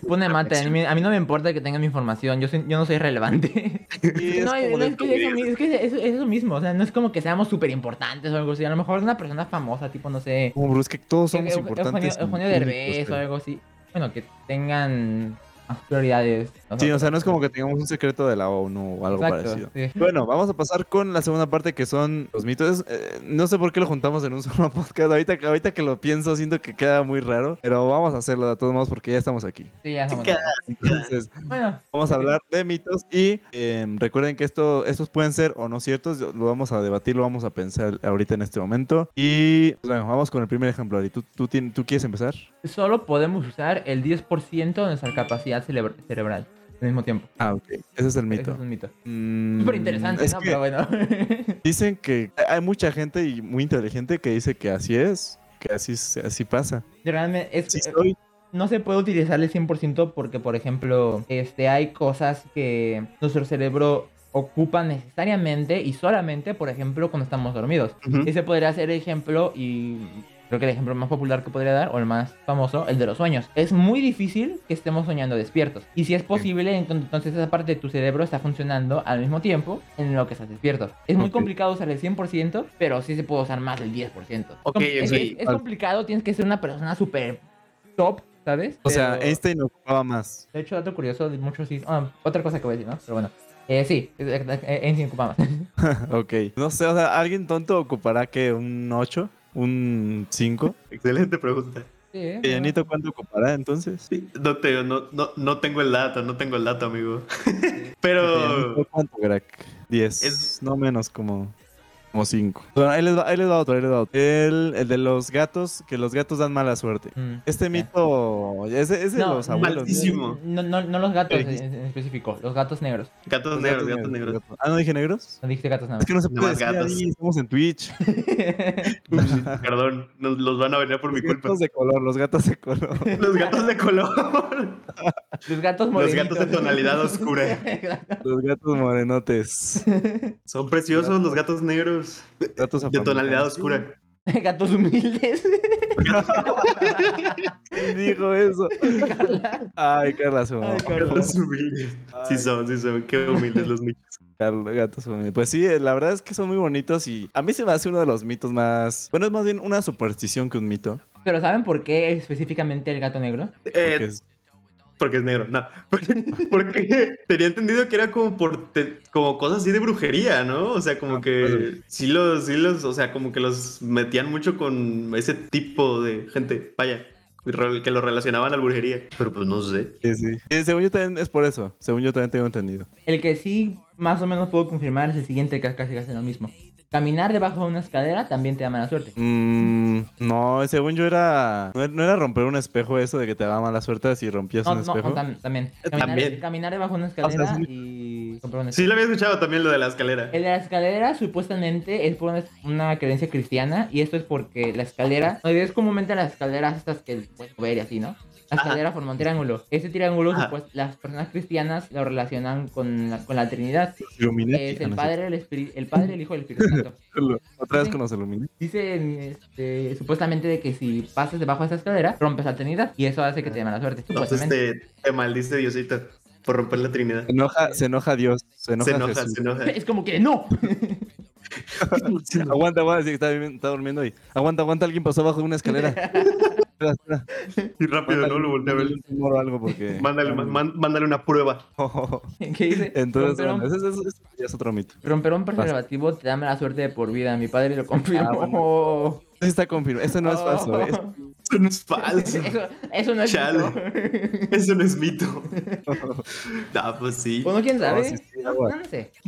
Pone mate, a mí, a mí no me importa que tengan mi información, yo, soy- yo no soy relevante. Es no, no, es que, es eso, es que es, es eso mismo, o sea, no es como que seamos súper importantes o algo así, a lo mejor una persona famosa, tipo, no sé, Como, bro, es que todos somos Eu- importantes. Eugenio, Eugenio Derbez o algo así, bueno, que tengan más prioridades. Sí, o sea, no es como que tengamos un secreto de la ONU o algo Exacto, parecido. sí. Bueno, vamos a pasar con la segunda parte que son los mitos. Eh, no sé por qué lo juntamos en un solo podcast. Ahorita, ahorita que lo pienso, siento que queda muy raro. Pero vamos a hacerlo de todos modos porque ya estamos aquí. Sí, ya somos- Entonces, Bueno, vamos a hablar de mitos. Y eh, recuerden que esto, estos pueden ser o no ciertos. Lo vamos a debatir, lo vamos a pensar ahorita en este momento. Y pues, bueno, vamos con el primer ejemplo. Ari. ¿Tú, tú, tien- ¿Tú quieres empezar? solo podemos usar el 10% de nuestra capacidad cerebral al mismo tiempo. Ah, ok. Ese es el Eso mito. es un mito. Mm, Súper interesante, es ¿no? que- Pero bueno. Dicen que hay mucha gente y muy inteligente que dice que así es, que así, así pasa. Realmente es, Sí soy. no se puede utilizar el 100% porque, por ejemplo, este, hay cosas que nuestro cerebro ocupa necesariamente y solamente, por ejemplo, cuando estamos dormidos. Ujú. Ese podría ser el ejemplo y creo que el ejemplo más popular que podría dar, o el más famoso, el de los sueños. Es muy difícil que estemos soñando despiertos. Y si es posible, ent- entonces esa parte de tu cerebro está funcionando al mismo tiempo en lo que estás despierto. Es muy Ok. complicado usar el 100%, pero sí se puede usar más del 10%. Ok, es, ok. es- es complicado, tienes que ser una persona súper top, ¿sabes? O sea, Pero- Einstein ocupaba más. de hecho, dato curioso, de muchos sí. ah, otra cosa que voy a decir, ¿no? Pero bueno. Eh, sí, Einstein ocupaba más. ok. No sé, o sea, ¿alguien tonto ocupará que un 8? ¿Un 5? Excelente pregunta. Sí, eh, ¿Y Anito cuánto ocupará entonces? Sí, No, te, no, no, no tengo el dato, no tengo el dato, amigo. Pero ¿Cuánto, crack? 10. Es- No menos, como... Como 5. Bueno, ahí les va, ahí les va otro, ahí les va otro. El, el de los gatos, que los gatos dan mala suerte. Mm. Este mito es de, es de No, los abuelos. ¿no? malísimo. No, no, no los gatos ¿Qué en, específico, los gatos negros. gatos Los negros, gatos negros. gatos. Ah, ¿no dije negros? No dijiste gatos nada Es que no se puede decir gatos. ahí, estamos en Twitch. Perdón, nos los van a venir por mi Los culpa. gatos de color, los gatos de color. Los gatos de color. los gatos Los morenitos. gatos de tonalidad oscura. Los gatos morenotes. Son preciosos los gatos negros. Gatos De tonalidad oscura. gatos humildes. ¿Quién dijo eso? Carla. Ay, Carla, su mamá. Ay, Carla. Gatos humildes. Sí son, sí son. Qué humildes los mitos. Carla, gatos humildes. Pues sí, la verdad es que son muy bonitos y a mí se me hace uno de los mitos más... Bueno, es más bien una superstición que un mito. Pero ¿saben por qué específicamente el gato negro? Eh, es- porque es negro, no. Porque tenía entendido que era como por te- como cosas así de brujería, ¿no? O sea, como que sí los, sí los, o sea, como que los metían mucho con ese tipo de gente, vaya, que lo relacionaban a la brujería. Pero pues no sé. Sí, sí. Eh, según yo también es por eso. Según yo también tengo entendido. El que sí más o menos puedo confirmar es el siguiente que casi hace lo mismo. Caminar debajo de una escalera también te da mala suerte. Mm, no, según yo era... No era- no romper un espejo eso de que te daba mala suerte si rompías No, un no, espejo. tam- también. Caminar, También. caminar debajo de una escalera es un- y comprar una Sí, lo había escuchado también lo de la escalera. El de la escalera supuestamente es por una, una creencia cristiana y esto es porque la escalera, no es comúnmente las escaleras estas que puedes mover y así, ¿no? La Ajá. escalera forma un triángulo. Ese triángulo, las personas cristianas lo relacionan con la, con la Trinidad. Es Ah, el. Padre, el, Espíritu- el Padre, el Hijo y el Espíritu Santo. Otra vez con los Illuminati. Dicen este, supuestamente de que si pasas debajo de esa escalera, rompes la Trinidad y eso hace que te dé mala suerte. Entonces Supuestamente. te, te maldice Diosito por romper la Trinidad. Se enoja, se enoja Dios. Se enoja, Se enoja, Jesús. se enoja. Es como que no. Aguanta, aguanta, sí, está, está durmiendo ahí. Aguanta, aguanta, alguien pasó abajo de una escalera. espera, espera. Y rápido, no lo volteé a ver. Mándale un tumor o algo porque. Mándale, man- mándale una prueba. ¿Qué dice? Entonces, romper, un, bueno, ese, ese- ese ya es otro mito. romper un preservativo te da mala suerte de por vida. Mi padre lo confirmó. Ese está confirmado. Ese no es falso. ¿eh? Eso no es falso. Eso, eso no es Chale. mito. Eso no es mito. Ah, pues sí. Bueno, quién sabe. sí, sí, no, no.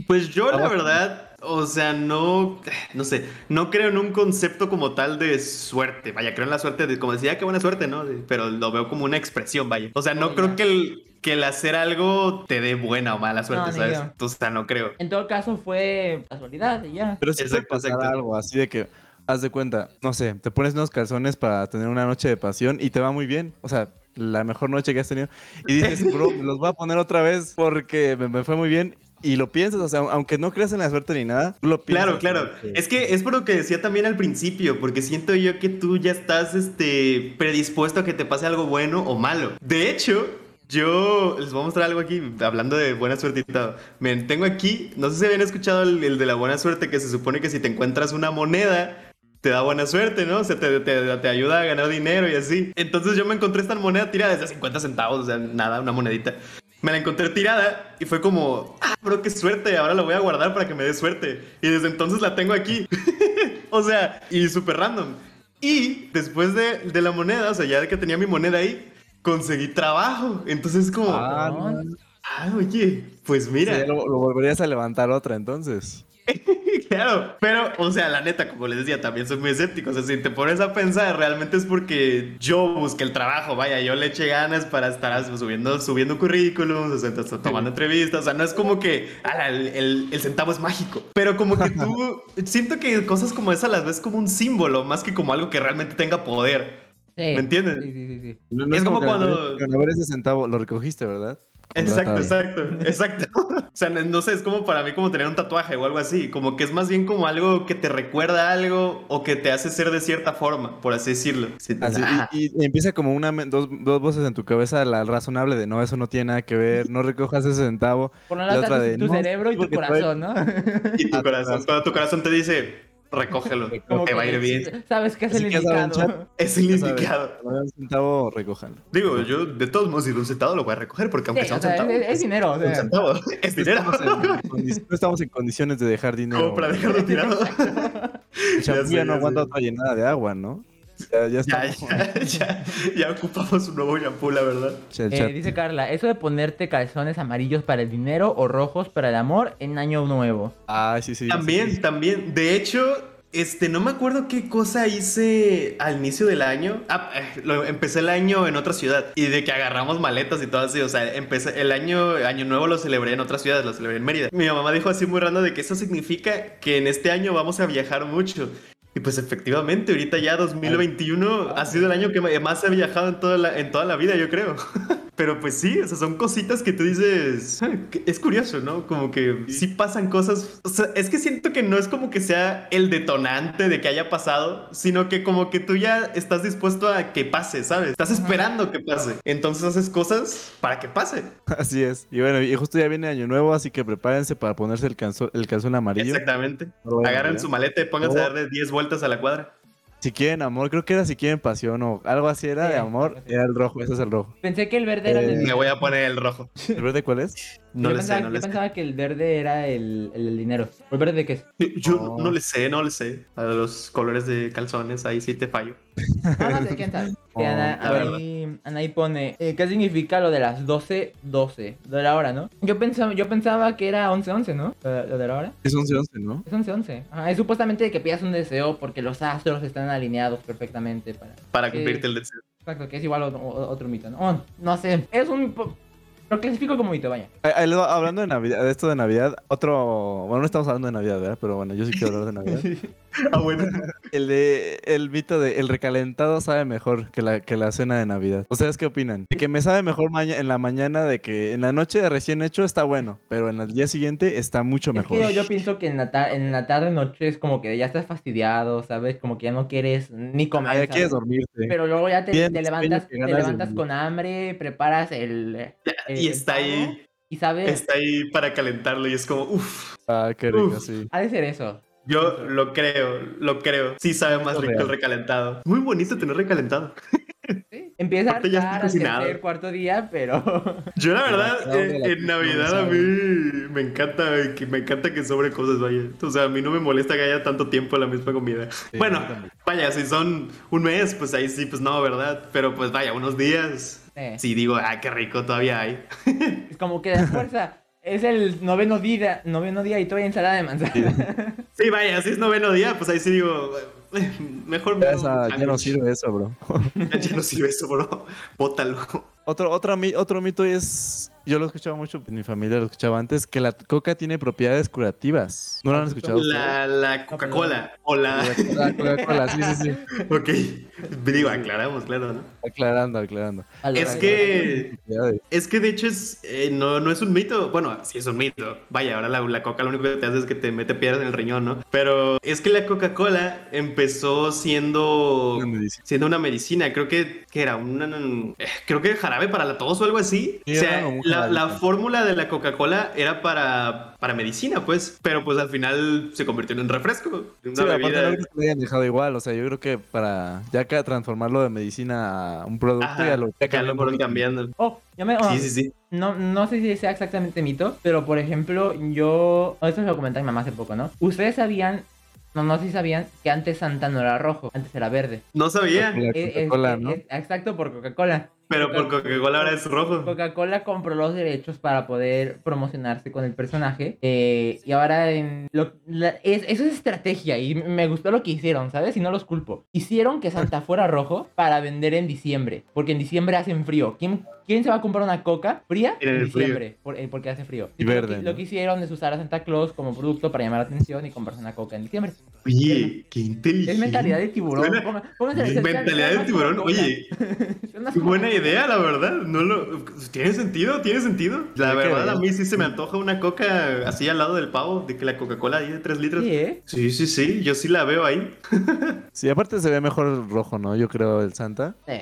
Pues yo, la verdad, o sea, no, no sé, no creo en un concepto como tal de suerte. Vaya, creo en la suerte de, como decía, qué buena suerte, ¿no? Pero lo veo como una expresión, vaya. O sea, no Oh, creo que el, que el hacer algo te dé buena o mala suerte, No, ¿sabes? O sea, no creo. En todo caso fue casualidad y ya. Pero sí pasar exacto. algo así de que, haz de cuenta, no sé, te pones unos calzones para tener una noche de pasión y te va muy bien. O sea, la mejor noche que has tenido. Y dices, bro, me los voy a poner otra vez porque me, me fue muy bien. Y lo piensas, o sea, aunque no creas en la suerte ni nada, lo piensas. Claro, claro. porque- Es que es por lo que decía también al principio, porque siento yo que tú ya estás este, predispuesto a que te pase algo bueno o malo. De hecho, Yo les voy a mostrar algo aquí, hablando de buena suerte y todo. Miren, tengo aquí, no sé si habían escuchado el, el de la buena suerte, que se supone que si te encuentras una moneda, te da buena suerte, ¿no? O sea, te, te- te ayuda a ganar dinero y así. Entonces yo me encontré esta moneda tirada desde 50 centavos, o sea, nada, una monedita. Me la encontré tirada y fue como, ah, bro, qué suerte, ahora la voy a guardar para que me dé suerte. Y desde entonces la tengo aquí. o sea, y súper random. Y después de, de la moneda, o sea, ya que tenía mi moneda ahí, conseguí trabajo. Entonces es como, ah, Ah, no. oye, pues mira. Sí, lo, lo volverías a levantar otra entonces. Claro, pero, o sea, la neta, como les decía, también soy muy escéptico. O sea, si te pones a pensar, realmente es porque yo busqué el trabajo, vaya, yo le eché ganas para estar subiendo, subiendo currículums, o sea, t- tomando entrevistas. O sea, no es como que ala, el, el- el centavo es mágico, pero como que tú, siento que cosas como esas las ves como un símbolo, más que como algo que realmente tenga poder. Sí. ¿Me entiendes? Sí, sí, sí, sí. No- no Es como que cuando- haber ese centavo lo recogiste, ¿verdad? Exacto, exacto, exacto. O sea, no sé, es como para mí como tener un tatuaje o algo así, como que es más bien como algo que te recuerda algo o que te hace ser de cierta forma, por así decirlo. Sí, Así, ajá. y, y empieza como una dos, dos voces en tu cabeza la razonable de no, eso no tiene nada que ver, no recojas ese centavo. Por La otra de, tu no, cerebro y tu corazón, ¿no? Y tu Ah, corazón, claro. cuando tu corazón te dice, recógelo, Como te va a ir bien. Sabes que es Así el que saben, indicado. Es el indicado. un centavo, recójanlo. Digo, yo de todos modos, si de un centavo lo voy a recoger, porque aunque Sí, sea un centavo. es, es dinero. o un centavo, es No dinero. estamos, en, condi- no estamos en condiciones de dejar dinero. Como para dejarlo tirado. El champú Ya no aguanta otra llenada de agua, ¿no? Ya, ya Ya, ocupamos un nuevo shampoo, la verdad. Chat, Eh, dice Carla, eso de ponerte calzones amarillos para el dinero o rojos para el amor en año nuevo. Ah, sí, sí. También, sí, sí. también. De hecho, este, no me acuerdo qué cosa hice al inicio del año. Ah, eh, lo, empecé el año en otra ciudad y de que agarramos maletas y todo así. O sea, empecé el año, año nuevo lo celebré en otra ciudad, lo celebré en Mérida. Mi mamá dijo así muy raro de que eso significa que en este año vamos a viajar mucho. Y pues efectivamente, ahorita ya 2021 ha sido el año que más he viajado en toda la, en toda la vida, yo creo. Pero pues sí, o sea, son cositas que tú dices. "Ah, Es curioso, ¿no? Como que sí pasan cosas. O sea, es que siento que no es como que sea el detonante de que haya pasado, sino que como que tú ya estás dispuesto a que pase, ¿sabes? Estás esperando que pase. Entonces haces cosas para que pase. Así es. Y bueno, y justo ya viene Año Nuevo, así que prepárense para ponerse el calzón, el calzón amarillo. Exactamente. Agarren su maleta y pónganse a darle 10 vueltas a la cuadra. Si quieren amor, creo que era si quieren pasión o algo así era Sí, de amor, era el rojo, ese es el rojo. Pensé que el verde era el Eh, Me voy a poner el rojo. ¿El verde cuál es? No yo le pensaba, sé, no yo le sé. pensaba que el verde era el, el dinero. ¿O ¿El verde de qué es? Yo Oh. no le sé, no le sé. A los colores de calzones, ahí sí te fallo. No, no sé, quién sabe. Oh, Sí, Ana, Anaí pone, eh, ¿qué significa lo de las 12, 12? Lo de la hora, ¿no? Yo pensaba, yo pensaba que era 11, 11, ¿no? Lo, lo de la hora. Es 11 11, ¿no? Es 11, 11. Ajá, es supuestamente que pidas un deseo porque los astros están alineados perfectamente para... Para cumplirte el deseo. Exacto, que es igual otro, otro mito, ¿no? Oh, no sé, es un... Lo clasifico como mito, vaya. Les va- hablando de Navidad, de esto de Navidad, otro, bueno, no estamos hablando de Navidad, ¿verdad? Pero bueno, yo sí quiero hablar de Navidad. Ah, bueno. El de el mito de el recalentado sabe mejor que la, que la cena de Navidad. ¿Ustedes qué opinan? De que me sabe mejor maña- en la mañana de que en la noche de recién hecho está bueno, pero en el día siguiente está mucho Es mejor. que yo, yo pienso que en la, ta- en la tarde noche es como que ya estás fastidiado, ¿sabes? Como que ya no quieres ni comer. Ah, ya ¿sabes? quieres dormirte. Pero luego ya te, levantas, te levantas con hambre, preparas el, el- Y el está ahí, Y sabes, está ahí para calentarlo y es como, uff. Ah, qué rico, Uf. sí. ha de ser eso. Yo lo creo, lo creo. Sí sabe más rico real. el recalentado. Muy bonito tener recalentado. Sí. Empieza a Aparte hartar tercer, cuarto día, pero... Yo la verdad, en, de la en Navidad a sabe. mí me encanta que me encanta que sobre cosas, vaya. O sea, a mí no me molesta que haya tanto tiempo la misma comida. Sí, bueno, vaya, si son un mes, pues ahí sí, pues no, ¿verdad? Pero pues vaya, unos días. Sí. Sí digo, ah, qué rico todavía hay. Es como que de fuerza. Es el noveno día, noveno día y todavía ensalada de manzana. Sí, vaya, si es noveno día, pues ahí sí digo, mejor me Ya, esa- ya no sirve eso, bro. Ya no sirve eso, bro. Bótalo. Otro, otro, mi- otro mito es, yo lo escuchaba mucho, mi familia lo escuchaba antes, que la coca tiene propiedades curativas. ¿No lo han escuchado? La, la Coca-Cola o la... La Coca-Cola, sí, sí, sí. Ok. Digo, aclaramos, claro, ¿no? Aclarando, aclarando. Es que... Es que de hecho es, eh, no, no es un mito. Bueno, sí es un mito. Vaya, ahora la, la coca lo único que te hace es que te mete piedras en el riñón, ¿no? Pero es que la Coca-Cola empezó siendo, Una medicina. siendo una medicina. Creo que, que era una... eh, Creo que jarabe jarabe para la tos o algo así. Sí, o sea, la, fórmula de la Coca-Cola era para, para medicina, pues. Pero pues al final se convirtió en un refresco. en Sí, Una aparte bebida. no lo hayan dejado igual, o sea, yo creo que para ya que transformarlo de medicina a un producto Ajá, ya lo ya fueron cambiando. Oh, ya me... oh, Sí, sí, sí. No, no sé si sea exactamente mito, pero por ejemplo, yo. oh, Esto se lo comenté a mi mamá hace poco, ¿no? Ustedes sabían. No, no sé si sabían que antes Santa no era rojo, antes era verde. No sabía, Coca-Cola, ¿no? es- exacto, por Coca-Cola. Pero por Coca-Cola ahora es rojo. Coca-Cola compró los derechos para poder promocionarse con el personaje. eh, y ahora en lo- la- es- eso es estrategia y me gustó lo que hicieron, ¿sabes? Y no los culpo. Hicieron que Santa fuera rojo para vender en diciembre. Porque en diciembre hacen frío. ¿Quién, quién se va a comprar una coca fría En el diciembre? Por- eh, porque hace frío. Y lo verde, que- ¿no? Lo que hicieron es usar a Santa Claus como producto para llamar la atención y comprarse una coca en diciembre. Oye, qué inteligente. Es mentalidad de tiburón. Suena- Ponga- pónganse a hacer- Mentalidad de tiburón. Oye, buena idea, la verdad. No lo... ¿Tiene sentido? ¿Tiene sentido? La verdad, ver. a mí sí se me antoja una coca así al lado del pavo, de que la Coca-Cola de 3 litros. Sí, ¿eh? Sí, sí, sí, yo sí la veo ahí. Sí, aparte se ve mejor rojo, ¿no? Yo creo el Santa. Sí.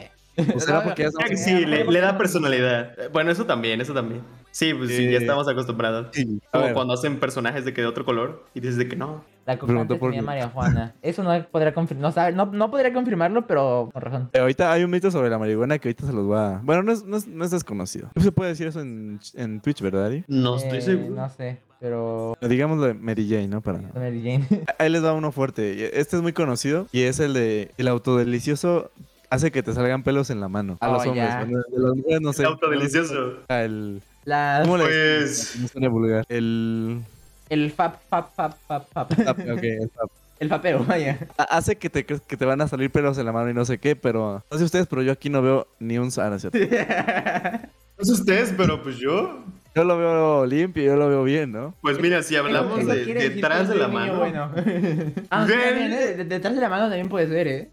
¿O será porque ya somos- sí, le, le da personalidad. Bueno, eso también, eso también. Sí, pues sí, ya estamos acostumbrados. Sí, Como ver, cuando hacen personajes de que de otro color y dices de que no. La antes por mí. marihuana. Eso no podría confirmar. No, no, no podría confirmarlo, pero con razón. eh, ahorita hay un mito sobre la marihuana que ahorita se los va a... Bueno, no es, no es, no es desconocido. No se puede decir eso en, en Twitch, ¿verdad, Ari? No estoy Eh, seguro. No sé, pero. Digamos de Mary Jane, ¿no? Para... Mary Jane. Ahí les va uno fuerte. Este es muy conocido y es el de el autodelicioso hace que te salgan pelos en la mano. A Oh, los hombres. Bueno, de las mujeres no sé. El autodelicioso. Ah, El... La, ¿Cómo le Pues- No suena vulgar. El... el fap, fap, fap, fap, fap. Ah, ok, el tap. El fapeo, vaya. Ha- Hace que te, crees que te van a salir pelos en la mano y no sé qué, pero no sé ustedes, pero yo aquí no veo ni un ah, no es cierto. No sé ustedes, pero pues yo. Yo lo veo limpio, yo lo veo bien, ¿no? Pues mira, si hablamos Eso de quiere decir detrás de la mano. Bueno. ah, ¿eh? De- Detrás de la mano también puede ser, ¿eh?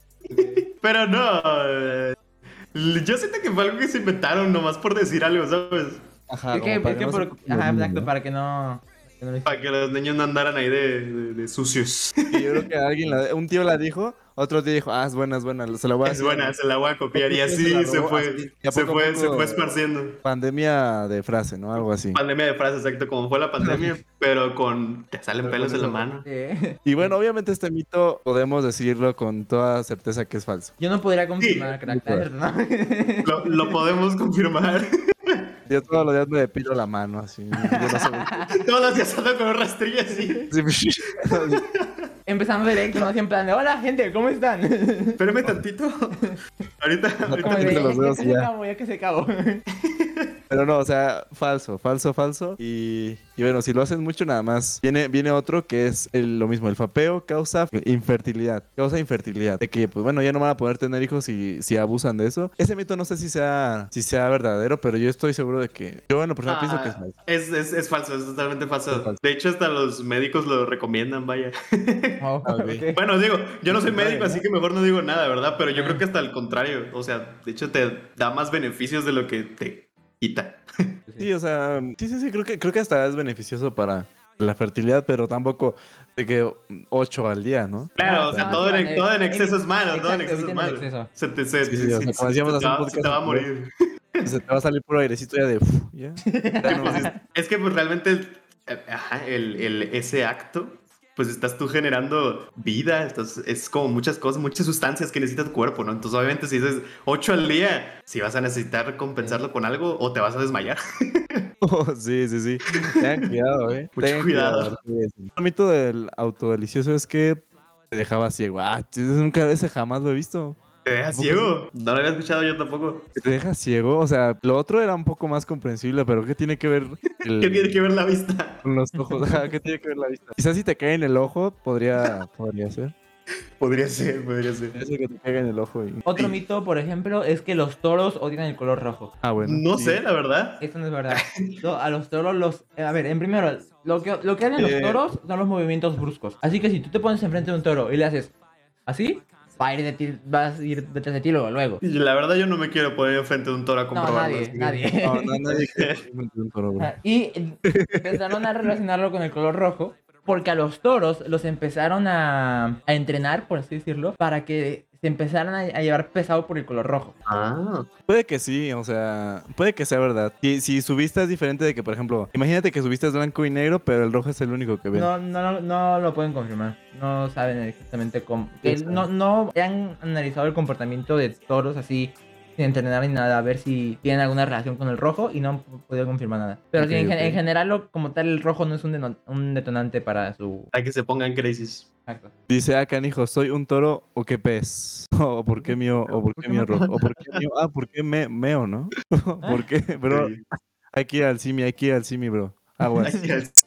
Pero no. eh, Yo siento que fue algo que se inventaron nomás por decir algo, ¿sabes? Ajá, Es que, para es que no por- se Ajá, exacto, ¿no? para que no. Para que los niños no andaran ahí de, de- de sucios. Y yo creo que alguien, la- un tío la dijo, otro tío dijo, ah, es buena, es buena, se la voy a Es hacer. buena, se la voy a copiar. Y Se así se robó, fue. así. Y Se fue, se fue esparciendo. Pandemia de frase, ¿no? Algo así. Pandemia de frases, exacto, como fue la pandemia, pero con. Te salen pelos en la mano. Eh, Y bueno, obviamente este mito podemos decirlo con toda certeza que es falso. Yo no podría confirmar, crack, claro. ¿no? Lo, lo podemos confirmar. Yo todos los días me depilo la mano, así. Yo no sé. Todos los días ando con un rastrillo así. Sí, Empezando directo, ¿no? Así en plan de, hola, gente, ¿cómo están? Espérame tantito. Ahorita, Como ahorita de, te ya, los ya dedos que se ya que se acabó. Pero no, o sea, falso, falso, falso. Y, y bueno, si lo hacen mucho nada más, viene, viene otro que es el- lo mismo. El fapeo causa infertilidad. Causa infertilidad. De que, pues bueno, ya no van a poder tener hijos si, si abusan de eso. Ese mito no sé si sea, si sea verdadero, pero yo estoy seguro de que... Yo en lo personal pienso que es Ah, falso. es, es, es falso, es totalmente falso. Es falso. De hecho, hasta los médicos lo recomiendan, vaya. Oh, ok. Bueno, digo, yo no soy médico, así que mejor no digo nada, ¿verdad? Pero yo Ah. creo que hasta el contrario. O sea, de hecho, te da más beneficios de lo que te quita. Sí, o sea, sí, sí, sí, creo que, creo que hasta es beneficioso para la fertilidad, pero tampoco de que 8 al día, ¿no? Claro, No, o sea, no, todo, no, en, todo en exceso es malo, todo en exceso es malo. exceso. Se te, se, Sí, sí, o sea, se- como decíamos te hace un va- se te va a morir. Se te va a salir puro airecito ya de... uf, ya. Ya no- Es que pues realmente ajá, el, el- ese acto, pues estás tú generando vida, estás, es como muchas cosas, muchas sustancias que necesita tu cuerpo, ¿no? Entonces obviamente si dices 8 al día, si vas a necesitar compensarlo con algo o te vas a desmayar. Oh, sí, sí, sí. Tengan cuidado, eh. Mucho Tengan cuidado. Sí. El mito del autodelicioso es que te dejaba ciego. Ah, nunca ese jamás lo he visto. ¿Te dejas ciego? No lo había escuchado yo tampoco. Te deja ciego. O sea, lo otro era un poco más comprensible, pero ¿qué tiene que ver el- ¿Qué tiene que ver la vista? con los ojos? ¿Qué tiene que ver la vista? Quizás si te cae en el ojo, podría, podría ser. Podría ser, podría ser. Ser que te caiga en el ojo. Y... Otro mito, por ejemplo, es que los toros odian el color rojo. Ah, bueno. No sí. sé, la verdad. Esto no es verdad. No, a los toros los... A ver, en primero, lo que, lo que hacen los Eh. toros son los movimientos bruscos. Así que si tú te pones enfrente de un toro y le haces así, va a ir de ti, vas a ir detrás de ti luego. luego. Y la verdad yo no me quiero poner enfrente de un toro a No, comprobarlo. nadie, así nadie. No, no, nadie un toro, Y empezaron a relacionarlo con el color rojo porque a los toros los empezaron a, a entrenar, por así decirlo, para que se empezaran a, a llevar pesado por el color rojo. Ah, Puede que sí, o sea, puede que sea verdad. Si, si su vista es diferente de que, por ejemplo, imagínate que su vista es blanco y negro, pero el rojo es el único que ven. No, no, no, no lo pueden confirmar. No saben exactamente cómo. Sí, no, no han analizado el comportamiento de toros así sin entrenar ni nada, a ver si tienen alguna relación con el rojo y no han podido confirmar nada. Pero sí, en, general, lo- como tal, el rojo no es un, un detonante para su. hay que se pongan crisis. Exacto. Dice acá, hijo, ¿soy un toro o qué pez? ¿O por qué mío, o por qué mío rojo? ¿O por qué mío? Ah, ¿por qué me, meo, no? ¿Por qué? Bro, hay que ir al simi, hay que ir al simi, bro. Aguas.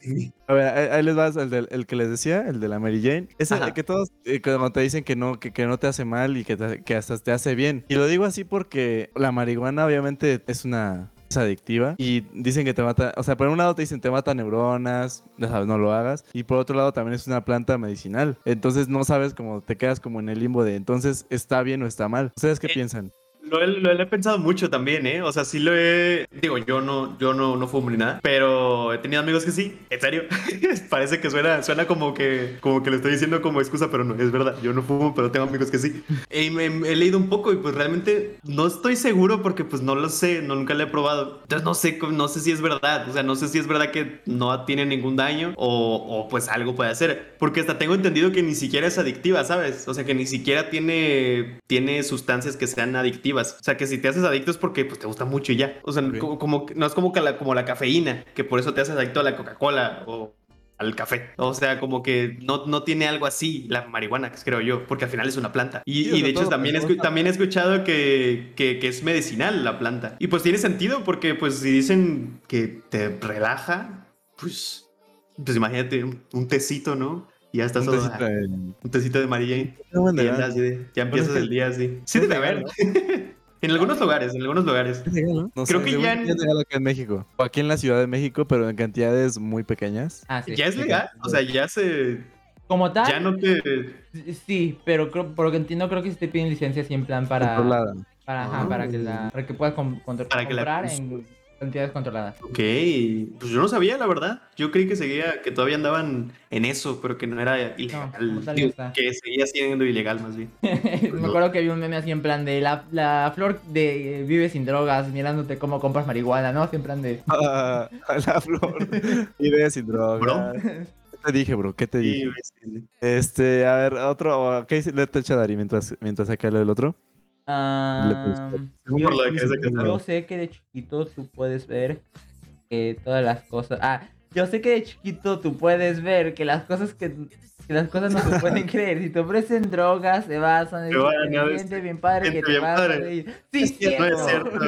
Sí. A ver, ahí, ahí les vas el, del- el que les decía, el de la Mary Jane. Ese Ajá. que todos eh, cuando te dicen que no, que, que no te hace mal y que, te- que hasta te hace bien. Y lo digo así porque la marihuana obviamente es una es adictiva y dicen que te mata, o sea, por un lado te dicen te mata neuronas, ya sabes, no lo hagas, y por otro lado también es una planta medicinal. Entonces no sabes cómo te quedas como en el limbo de entonces está bien o está mal. ¿Ustedes qué Eh, piensan? Lo, he- lo he pensado mucho también, ¿eh? O sea, sí lo he... Digo, yo no, yo no, no fumo ni nada, pero he tenido amigos que sí. En serio. Parece que suena, suena como que, como que lo estoy diciendo como excusa, pero no, es verdad. Yo no fumo, pero tengo amigos que sí. Y me- he leído un poco y pues realmente no estoy seguro porque pues no lo sé, no, nunca lo he probado. Entonces no sé, no sé si es verdad. O sea, no sé si es verdad que no tiene ningún daño o, o pues algo puede hacer. Porque hasta tengo entendido que ni siquiera es adictiva, ¿sabes? O sea, que ni siquiera tiene, tiene sustancias que sean adictivas. O sea, que si te haces adicto es porque pues, te gusta mucho y ya. O sea, como, como- no es como, que la, como la cafeína, que por eso te haces adicto a la Coca-Cola o al café. O sea, como que no, no tiene algo así la marihuana, creo yo, porque al final es una planta. Y, Sí, y de hecho también, escu- también he escuchado que, que, que es medicinal la planta. Y pues tiene sentido porque pues si dicen que te relaja, pues, pues imagínate un, un tecito, ¿no? Y ya estás Un todo- tecito de- un tecito de. Qué buen Y ya, ya empiezas el día así. Sí debe haber. en algunos lugares, en algunos lugares. No Creo sé, que ya en- es legal acá en México. O aquí en la Ciudad de México, pero en cantidades muy pequeñas. Ah, sí. Ya es legal, o sea, ya se... Como tal, Ya no te... sí, pero creo- por lo que entiendo, creo que sí te piden licencia así en plan para. Controlada. Para, ajá, para que la. Para que puedas com- contro- Para que la en cantidades controladas. Ok, pues yo no sabía, la verdad. Yo creí que seguía, que todavía andaban en eso, pero que no era ilegal. Digo, que seguía siendo ilegal más bien. Me acuerdo que vi un meme así en plan de la, la flor de eh, vive sin drogas, mirándote cómo compras marihuana, ¿no? Así en plan de. Ah, la flor. Ideas sin droga. Bro. ¿Qué te dije, bro? ¿Qué te dije? Sí, sí. Este, a ver, otro. ¿Qué dice le echa Dari mientras, mientras saca lo del otro? Ah, yo, sé que de chiquito tú puedes ver que todas las cosas. Ah, yo sé que de chiquito tú puedes ver que las cosas que. que las cosas no se pueden creer. Si te ofrecen drogas, se basan en gente bien padre que te bien va a padre. Sí, Es que no es cierto.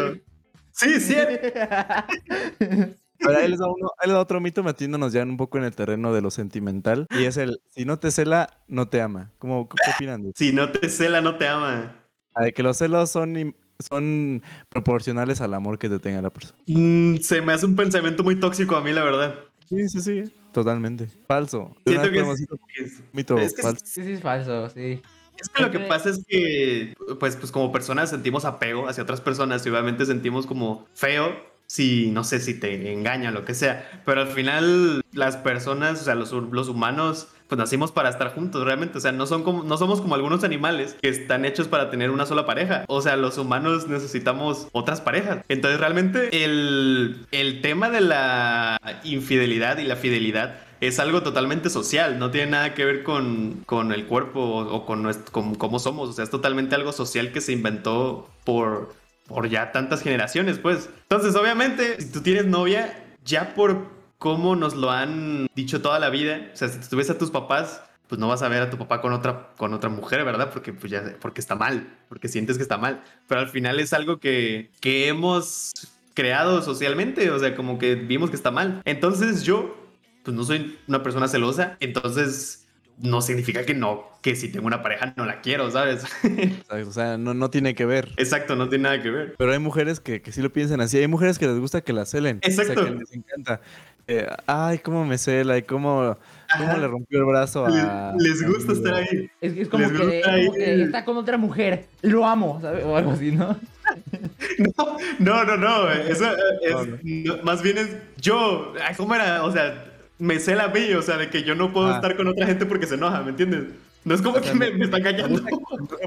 Sí, sí. A ver, ahí les da, uno, ahí les da otro mito metiéndonos ya un poco en el terreno de lo sentimental. Y es el: si no te cela, no te ama. ¿Cómo, qué opinan de eso? Si no te cela, no te ama. Ah, de que los celos son, son proporcionales al amor que te tenga la persona. Mm, se me hace un pensamiento muy tóxico a mí, la verdad. Sí, sí, sí. Totalmente. Falso. Siento que es, es- mito es que falso. Sí, sí, es falso, sí. es que lo que pasa es que, pues, pues como personas sentimos apego hacia otras personas y obviamente sentimos como feo si, no sé, si te engañan, lo que sea. Pero al final las personas, o sea, los, los humanos, pues nacimos para estar juntos, realmente. O sea, no, son como, no somos como algunos animales que están hechos para tener una sola pareja. O sea, los humanos necesitamos otras parejas. Entonces, realmente el, el tema de la infidelidad y la fidelidad es algo totalmente social, no tiene nada que ver con, con el cuerpo o, o con, nuestro- con cómo somos, o sea, es totalmente algo social que se inventó por, por ya tantas generaciones, pues. Entonces, obviamente, si tú tienes novia, ya por cómo nos lo han dicho toda la vida, o sea, si tú a tus papás, pues no vas a ver a tu papá con otra, con otra mujer, ¿verdad? Porque, pues ya, porque está mal, porque sientes que está mal. Pero al final es algo que, que hemos creado socialmente, o sea, como que vimos que está mal. Entonces yo, pues no soy una persona celosa, entonces no significa que no, que si tengo una pareja no la quiero, ¿sabes? Exacto, O sea, no, no tiene que ver. Exacto, no tiene nada que ver. Pero hay mujeres que, que sí lo piensan así. Hay mujeres que les gusta que la celen. Exacto. O sea, que les encanta. Eh, ay, cómo me cela y cómo, cómo le rompió el brazo a. Les, gusta estar ahí. Es, es como, Les que, gusta como ahí que el- está con otra mujer, lo amo, ¿sabes? O algo así, ¿no? No, no, no, no. Eso es, No, no. no, más bien es yo. ¿Cómo era? O sea, me cela a mí, o sea, de que yo no puedo Ah. estar con otra gente porque se enoja, ¿me entiendes? No es como O sea, que me, me- está callando.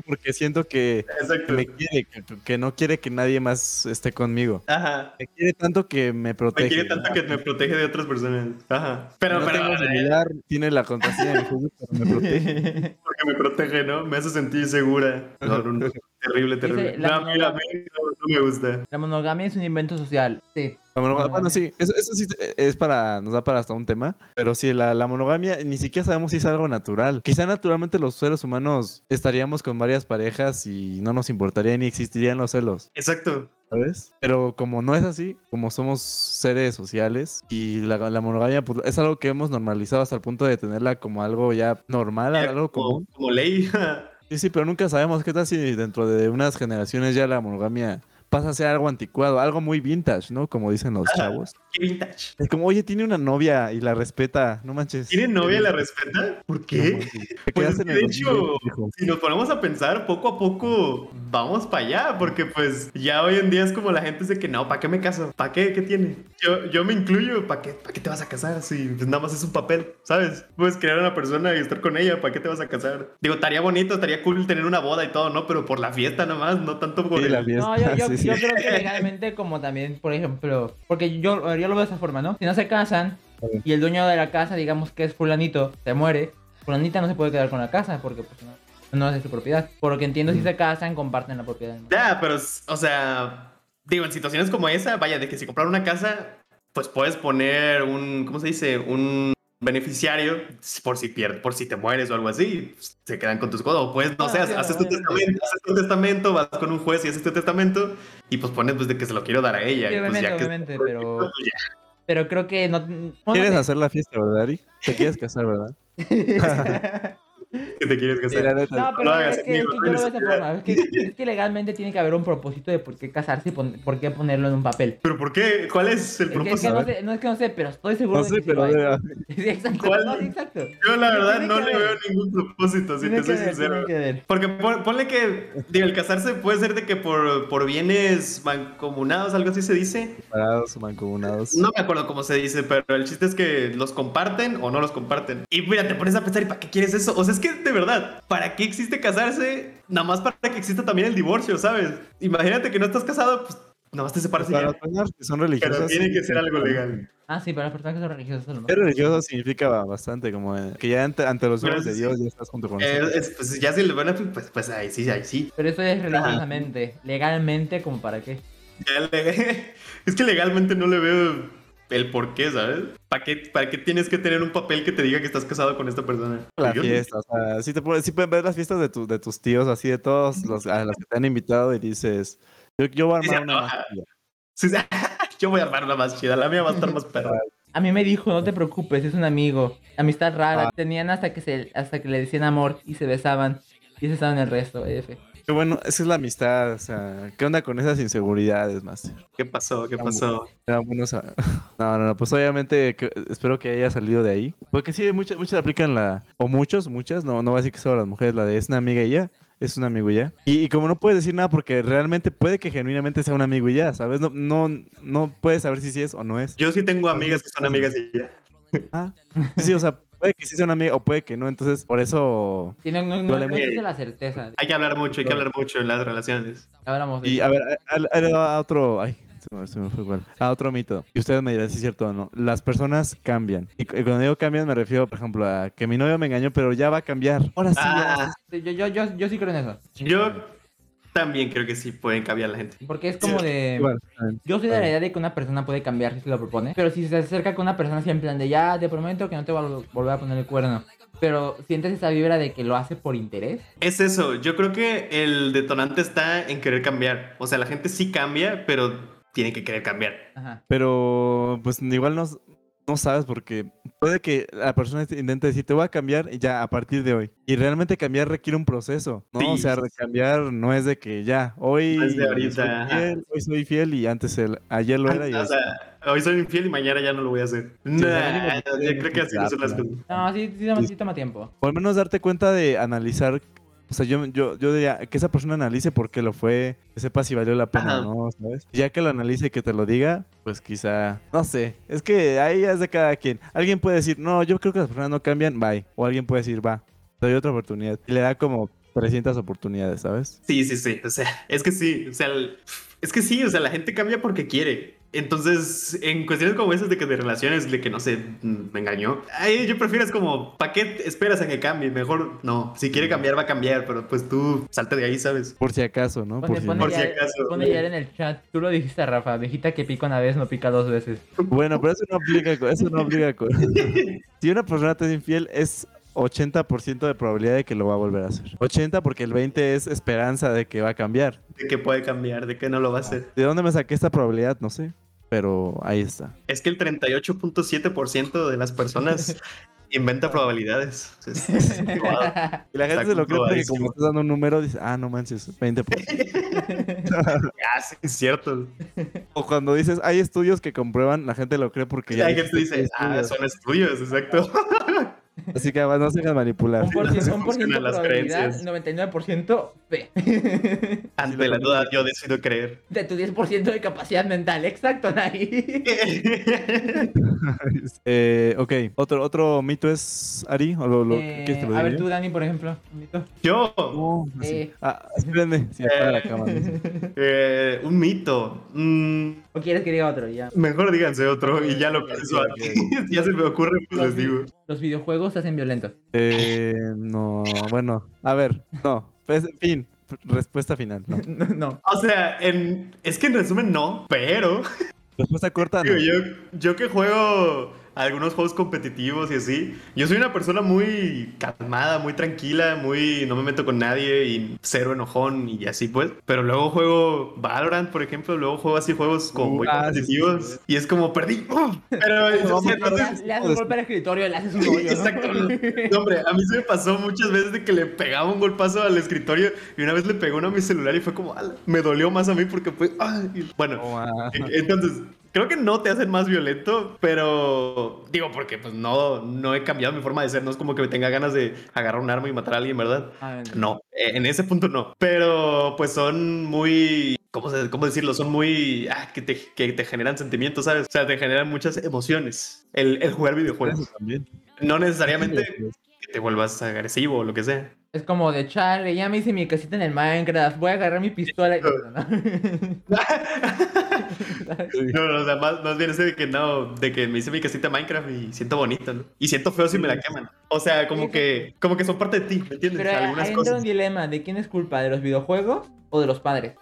Porque siento que, me quiere, que, que no quiere que nadie más esté conmigo. Ajá. Me quiere tanto que me protege. Me quiere tanto que me protege de otras personas. Ajá. Pero, no pero, tengo eh, celular, tiene la contraseña de mi Facebook, pero me protege. porque me protege, ¿no? Me hace sentir segura. No, no, no. Terrible, terrible. la- No, a mí, a mí no, no me gusta. La monogamia es un invento social. Sí. La monogamia- bueno, sí, eso, eso sí es para, nos da para hasta un tema, pero sí, la, la monogamia ni siquiera sabemos si es algo natural. Quizá naturalmente los seres humanos estaríamos con varias parejas y no nos importaría ni existirían los celos, Exacto. ¿sabes? Pero como no es así, como somos seres sociales y la, la monogamia pues, es algo que hemos normalizado hasta el punto de tenerla como algo ya normal, algo como, común. como ley. Sí, sí, pero nunca sabemos qué tal si dentro de unas generaciones ya la monogamia pasa a ser algo anticuado, algo muy vintage, ¿no? Como dicen los chavos. Qué vintage. Es como, oye, tiene una novia y la respeta, no manches. ¿Tiene novia y la respeta? ¿Por qué? Pues, de hecho, 2020, hijo. si nos ponemos a pensar, poco a poco vamos para allá, porque pues ya hoy en día es como la gente dice que no, ¿para qué me caso? ¿Para qué? ¿Qué tiene? Yo, yo me incluyo, ¿para qué, ¿para qué te vas a casar si pues, nada más es un papel? ¿Sabes? Puedes crear a una persona y estar con ella, ¿para qué te vas a casar? Digo, estaría bonito, estaría cool tener una boda y todo, ¿no? Pero por la fiesta nomás, no tanto por Sí, el... la fiesta. No, yo, yo, sí, sí. Yo creo que legalmente, como también, por ejemplo, porque yo, yo lo veo de esa forma, ¿no? Si no se casan y el dueño de la casa, digamos que es fulanito, se muere, fulanita no se puede quedar con la casa porque pues no, no es de su propiedad. Por lo que entiendo, si se casan, comparten la propiedad. Ya, pero, o sea, digo, en situaciones como esa, vaya, de que si comprar una casa, pues puedes poner un, ¿cómo se dice? Un beneficiario por si pierdes, por si te mueres o algo así, pues, se quedan con tus cosas. O pues, no Ah, sé, claro, haces tu testamento, haces tu testamento, vas con un juez y haces tu testamento y pues pones pues de que se lo quiero dar a ella. Sí, y, pues, obviamente, ya que- obviamente, pero- pues, ya. Pero creo que no... ¿Quieres hacer la fiesta, verdad, Ari? Te quieres casar, ¿verdad? que te quieres casar. No, pero hagas, es que, es amigo, que no yo lo veo de forma. Es que, es que legalmente tiene que haber un propósito de por qué casarse y pon- por qué ponerlo en un papel. ¿Pero por qué? ¿Cuál es el Es que, es que propósito? no, sé, no es que no sé, pero estoy seguro No de sé, sí pero lo hay. vea, Sí, exacto. ¿Cuál? No, sí, exacto. Yo la verdad no le ver. veo ningún propósito, si Tiene te soy ver, sincero. Porque pon- ponle que, digo, el casarse puede ser de que por, por bienes mancomunados, algo así se dice. Separados, mancomunados. No me acuerdo cómo se dice, pero el chiste es que los comparten o no los comparten. Y mira, te pones a pensar, ¿y para qué quieres eso? O sea, es que de verdad, ¿para qué existe casarse? Nada más para que exista también el divorcio, ¿sabes? Imagínate que no estás casado, pues nada más te separas y Para personas que son religiosas. Pero tiene que ser algo legal. Ah, sí, para las personas que son religiosas. Ser religioso significa bastante, como eh, que ya ante, ante los ojos de. Dios ya estás junto con Eh, nosotros. es- pues ya si le van a... Pues, pues ahí sí, ahí sí. Pero eso es religiosamente. Legalmente, ¿como para qué? Ya Es que legalmente no le veo el por qué, ¿sabes? ¿Para qué, ¿Para qué tienes que tener un papel que te diga que estás casado con esta persona? La fiesta, o sea, sí, te puedes, sí pueden ver las fiestas de, tu- de tus tíos, así de todos los, a los que te han invitado y dices, yo, yo voy a Sí, armar una más chida". Sí. Yo voy a armar una más chida, la mía va a estar más perra. A mí me dijo, no te preocupes, es un amigo. Amistad rara. Ah. Tenían hasta que se, hasta que le decían amor y se besaban. Y se estaban el resto, F. Qué bueno, esa es la amistad, o sea, ¿qué onda con esas inseguridades, Master? ¿Qué pasó? ¿Qué pasó? No, no, no, pues obviamente que- espero que haya salido de ahí. Porque sí, muchas, muchas aplican la, o muchos, muchas, no, no va a decir que solo las mujeres, la de es una amiga y ya, es un amigo y ya. Y, y como no puedes decir nada porque realmente puede que genuinamente sea un amigo y ya, ¿sabes? No, no, no puedes saber si sí es o no es. Yo sí tengo amigas que son amigas y ya. Ah, sí, o sea, puede que sí sea una amiga o puede que no, entonces por eso... Sí, no, no, no, no mucho. existe la certeza. Hay que hablar mucho, hay que hablar mucho en las relaciones. Hablamos de Y eso. a ver, a, a- a otro... Ay, se me, fue igual. A otro mito. Y ustedes me dirán si es cierto o no. Las personas cambian. Y cu- y cuando digo cambian me refiero, por ejemplo, a que mi novio me engañó, pero ya va a cambiar. Ahora sí, ya. Ah, Sí, Yo, yo, yo, yo sí creo en eso. yo también creo que sí pueden cambiar la gente. Porque es como de... Yo soy de la idea de que una persona puede cambiar si se lo propone. Pero si se acerca con una persona así en plan de ya, te prometo que no te voy a volver a poner el cuerno. Pero sientes esa vibra de que lo hace por interés. Es eso, yo creo que el detonante está en querer cambiar. O sea, la gente sí cambia, pero tiene que querer cambiar. Ajá. Pero pues igual no, no sabes porque puede que la persona intente decir te voy a cambiar y ya a partir de hoy. Y realmente cambiar requiere un proceso, ¿no? Sí. O sea, cambiar no es de que ya, hoy, No es de ahorita, soy fiel, hoy soy fiel y antes el, ayer lo era y o hoy sea, hoy soy infiel y mañana ya no lo voy a hacer. Nah, mínimo yo creo que así no son las cosas. No, sí, sí, toma, sí toma tiempo. O al menos darte cuenta de analizar. O sea, yo, yo, yo diría que esa persona analice por qué lo fue, que sepa si valió la pena o no, ¿sabes? Ya que lo analice y que te lo diga, pues quizá, no sé, es que ahí es de cada quien. Alguien puede decir, no, yo creo que las personas no cambian, bye. O alguien puede decir, va, Te doy otra oportunidad. Y le da como 300 oportunidades, ¿sabes? Sí, sí, sí. O sea, es que sí. O sea, el- es que sí. O sea, la gente cambia porque quiere. Entonces, en cuestiones como esas de que de relaciones, de que no sé, mm, me engañó. Ahí yo prefiero es como, ¿para qué esperas a que cambie? Mejor no. Si quiere cambiar, va a cambiar, pero pues tú salte de ahí, ¿sabes? Por si acaso, ¿no? Pone, Por si pone no. Por si acaso. pone ya en el chat. Tú lo dijiste, Rafa. Viejita que pica una vez no pica dos veces. Bueno, pero eso no aplica con... Eso no aplica si una persona te es infiel, es 80% de probabilidad de que lo va a volver a hacer. 80 porque el 20 es esperanza de que va a cambiar. De que puede cambiar, de que no lo va a hacer. ¿De dónde me saqué esta probabilidad? No sé. Pero ahí está. Es que el 38.7% de las personas inventa probabilidades. Es- es- wow. Y la gente Está se lo cree porque como estás dando un número, dice, ah, no manches, 20%. Ya, sí, es cierto. o cuando dices, hay estudios que comprueban, la gente lo cree porque ya Hay gente dice, que hay ah, estudios". son estudios, exacto. Así que además no se dejan manipular. Un por ciento, un por ciento las probabilidad, creencias. 99% fe. Ante la duda, yo decido creer. De tu 10% de capacidad mental. Exacto, Nai. Eh, ok, otro, otro mito es Ari, o lo, lo Eh, ¿quieres que lo a ver tú, Dani, por ejemplo. un mito. yo, así. Eh. Ah, espérenme, si apaga la cámara. eh, un mito. Mm, ¿O quieres que diga otro? Ya. mejor díganse otro y ya lo pienso. ok, ya se me ocurre, pues les digo. Los videojuegos te hacen violentos. Eh, no, bueno, a ver, no, pues, en fin, respuesta final, no. No, no. O sea, en, es que en resumen no, pero Respuesta corta, no. yo, yo que juego algunos juegos competitivos y así, yo soy una persona muy calmada, muy tranquila, muy no me meto con nadie y cero enojón y así pues. Pero luego juego Valorant, por ejemplo, luego juego así juegos como muy Ah, sí, sí, competitivos y es como perdí. ¡Oh! Pero o sea, Le, entonces, le haces un golpe al escritorio, le haces un hoyo. Exacto. No, hombre, a mí se me pasó muchas veces de que le pegaba un golpazo al escritorio y una vez le pegó uno a mi celular y fue como, "Ala", me dolió más a mí porque fue, "Ay". bueno, No, ah. entonces, creo que no te hacen más violento, pero digo, porque pues no, no he cambiado mi forma de ser, no es como que me tenga ganas de agarrar un arma y matar a alguien, ¿verdad? Ah. No, eh, en ese punto no. Pero pues son muy, ¿cómo, se- cómo decirlo? Son muy, ah, que, te, que te generan sentimientos, ¿sabes? O sea, te generan muchas emociones el, el jugar videojuegos. Eso también. No necesariamente que te vuelvas agresivo o lo que sea. Es como de chale, ya me hice mi casita en el Minecraft, voy a agarrar mi pistola y... ¿no? No, o sea, más, más bien ese de que no, de que me hice mi casita Minecraft y siento bonito, ¿no? Y siento feo si me la queman. O sea, como que, como que son parte de ti, ¿me entiendes? Pero Algunas entra un dilema de quién es culpa, de los videojuegos o de los padres.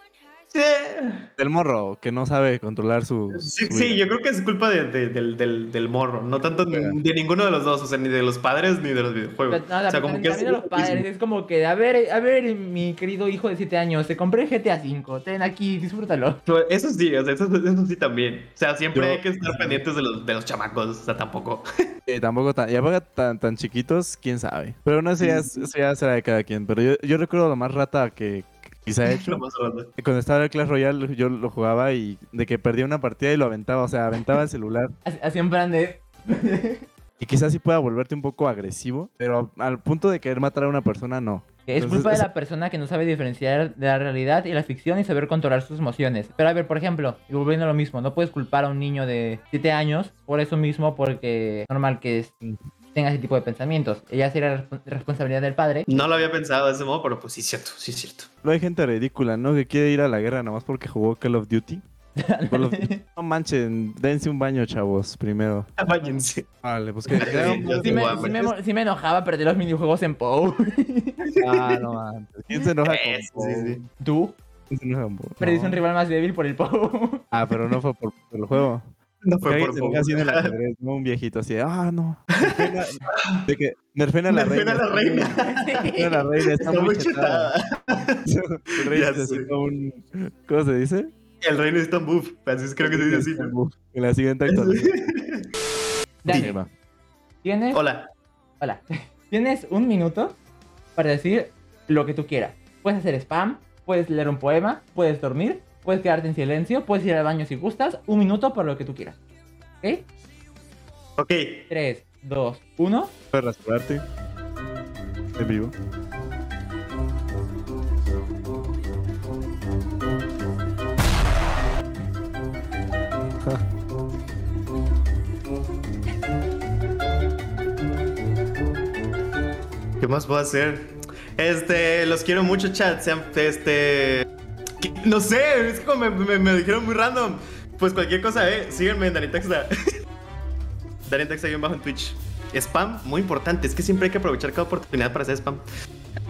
Del morro, que no sabe controlar su... sí, su sí, vida. yo creo que es culpa de- de- del, del, del morro, no tanto de, de ninguno de los dos, o sea, ni de los padres ni de los videojuegos. Pero, no, o sea, como también, que es de los padres, es como que, a ver, a ver, mi querido hijo de 7 años, te compré GTA V, ten aquí, disfrútalo. Eso sí, o sea, eso, eso sí también. O sea, siempre Yo- hay que estar pendientes de los, de los chamacos, o sea, tampoco. Eh, tampoco tan, ya para tan, tan chiquitos, quién sabe. Pero no, eso ya, eso ya será de cada quien. Pero yo, yo recuerdo lo más rata que, que quizá he hecho. Cuando estaba en el Clash Royale, yo lo jugaba y de que perdía una partida y lo aventaba, o sea, aventaba el celular. En plan de... Y quizás sí pueda volverte un poco agresivo, pero al punto de querer matar a una persona, no. Es Entonces, culpa de la persona que no sabe diferenciar de la realidad y la ficción y saber controlar sus emociones. Pero a ver, por ejemplo, y volviendo a lo mismo, no puedes culpar a un niño de 7 años por eso mismo, porque es normal que es- tenga ese tipo de pensamientos. Ella sería respon- responsabilidad del padre. No lo había pensado de ese modo, pero pues sí es cierto, sí es cierto. No hay gente ridícula, ¿no? Que quiere ir a la guerra nomás porque jugó Call of Duty. Call of Duty. No manchen, dense un baño, chavos, primero. Váyanse. Vale, pues que... Sí, yo Sí me, sí me mo- sí me enojaba perder los minijuegos en POU. Ah, no manches. ¿Quién se enoja con sí, Pou? sí. ¿Tú? ¿Quién se enoja con Pou? Perdiste No. un rival más débil por el POU. Ah, pero no fue por, por el juego. No fue por en el ajedrez, ¿no? Un viejito así, ah, no. Nerfena- de que Nerfena la Nerfena reina. la reina. Nerfena la reina, está, Está muy chetada. El rey necesita un... ¿Cómo se dice? El reino está en buff. Así es, creo que se dice así. En la siguiente actualización. Dani. ¿tienes? Hola. Hola. Tienes un minuto para decir lo que tú quieras. Puedes hacer spam, puedes leer un poema, puedes dormir, puedes quedarte en silencio, puedes ir al baño si gustas. Un minuto por lo que tú quieras. ¿Ok? Ok. 3, 2, 1. Puedes rasurarte. En vivo. ¿Qué más puedo hacer? Este, los quiero mucho, chat. Sean, este. No sé, es como me, me- dijeron muy random. Pues cualquier cosa, eh. Síganme en Danitexta. Danitexta guion bajo en Twitch. Spam, muy importante. Es que siempre hay que aprovechar cada oportunidad para hacer spam.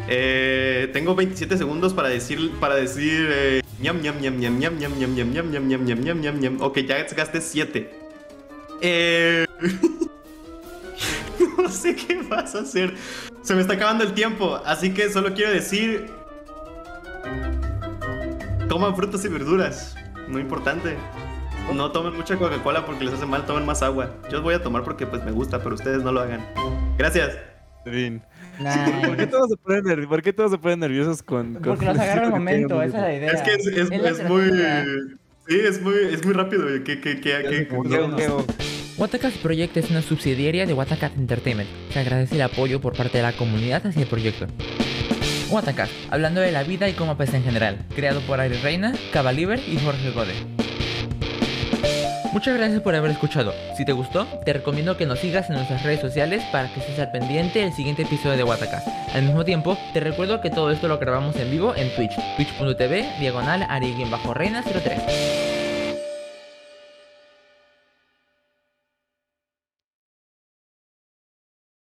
Eh, tengo 27 segundos para decir, para decir, eh, ñam, ñam, ñam, ñam, ñam, ñam, ñam, ñam, ñam, ñam, ñam, ñam, ñam, ñam. Ok, ya gasté 7. Eh... no sé qué vas a hacer. Se me está acabando el tiempo, así que solo quiero decir... Coman frutas y verduras, muy importante. No tomen mucha Coca-Cola porque les hace mal, tomen más agua. Yo voy a tomar porque pues me gusta, pero ustedes no lo hagan. Gracias. Nice. ¿Por qué todos se ponen, ¿por qué todos se ponen nerviosos con, con Porque los agarra el que momento, esa es la idea. Es que es, es- la es muy... Sí, es muy, es muy rápido. Que, que, que, que- como que- no. Watacast Project es una subsidiaria de Watacast Entertainment. Se agradece el apoyo por parte de la comunidad hacia el proyecto. Watacast, hablando de la vida y cómo pesa en general. Creado por Ari Reina, Cabaliber y Jorge Gode. Muchas gracias por haber escuchado. Si te gustó, te recomiendo que nos sigas en nuestras redes sociales para que estés al pendiente del siguiente episodio de Watacast. Al mismo tiempo, te recuerdo que todo esto lo grabamos en vivo en Twitch, twitch.tv, diagonal, ari-reina03.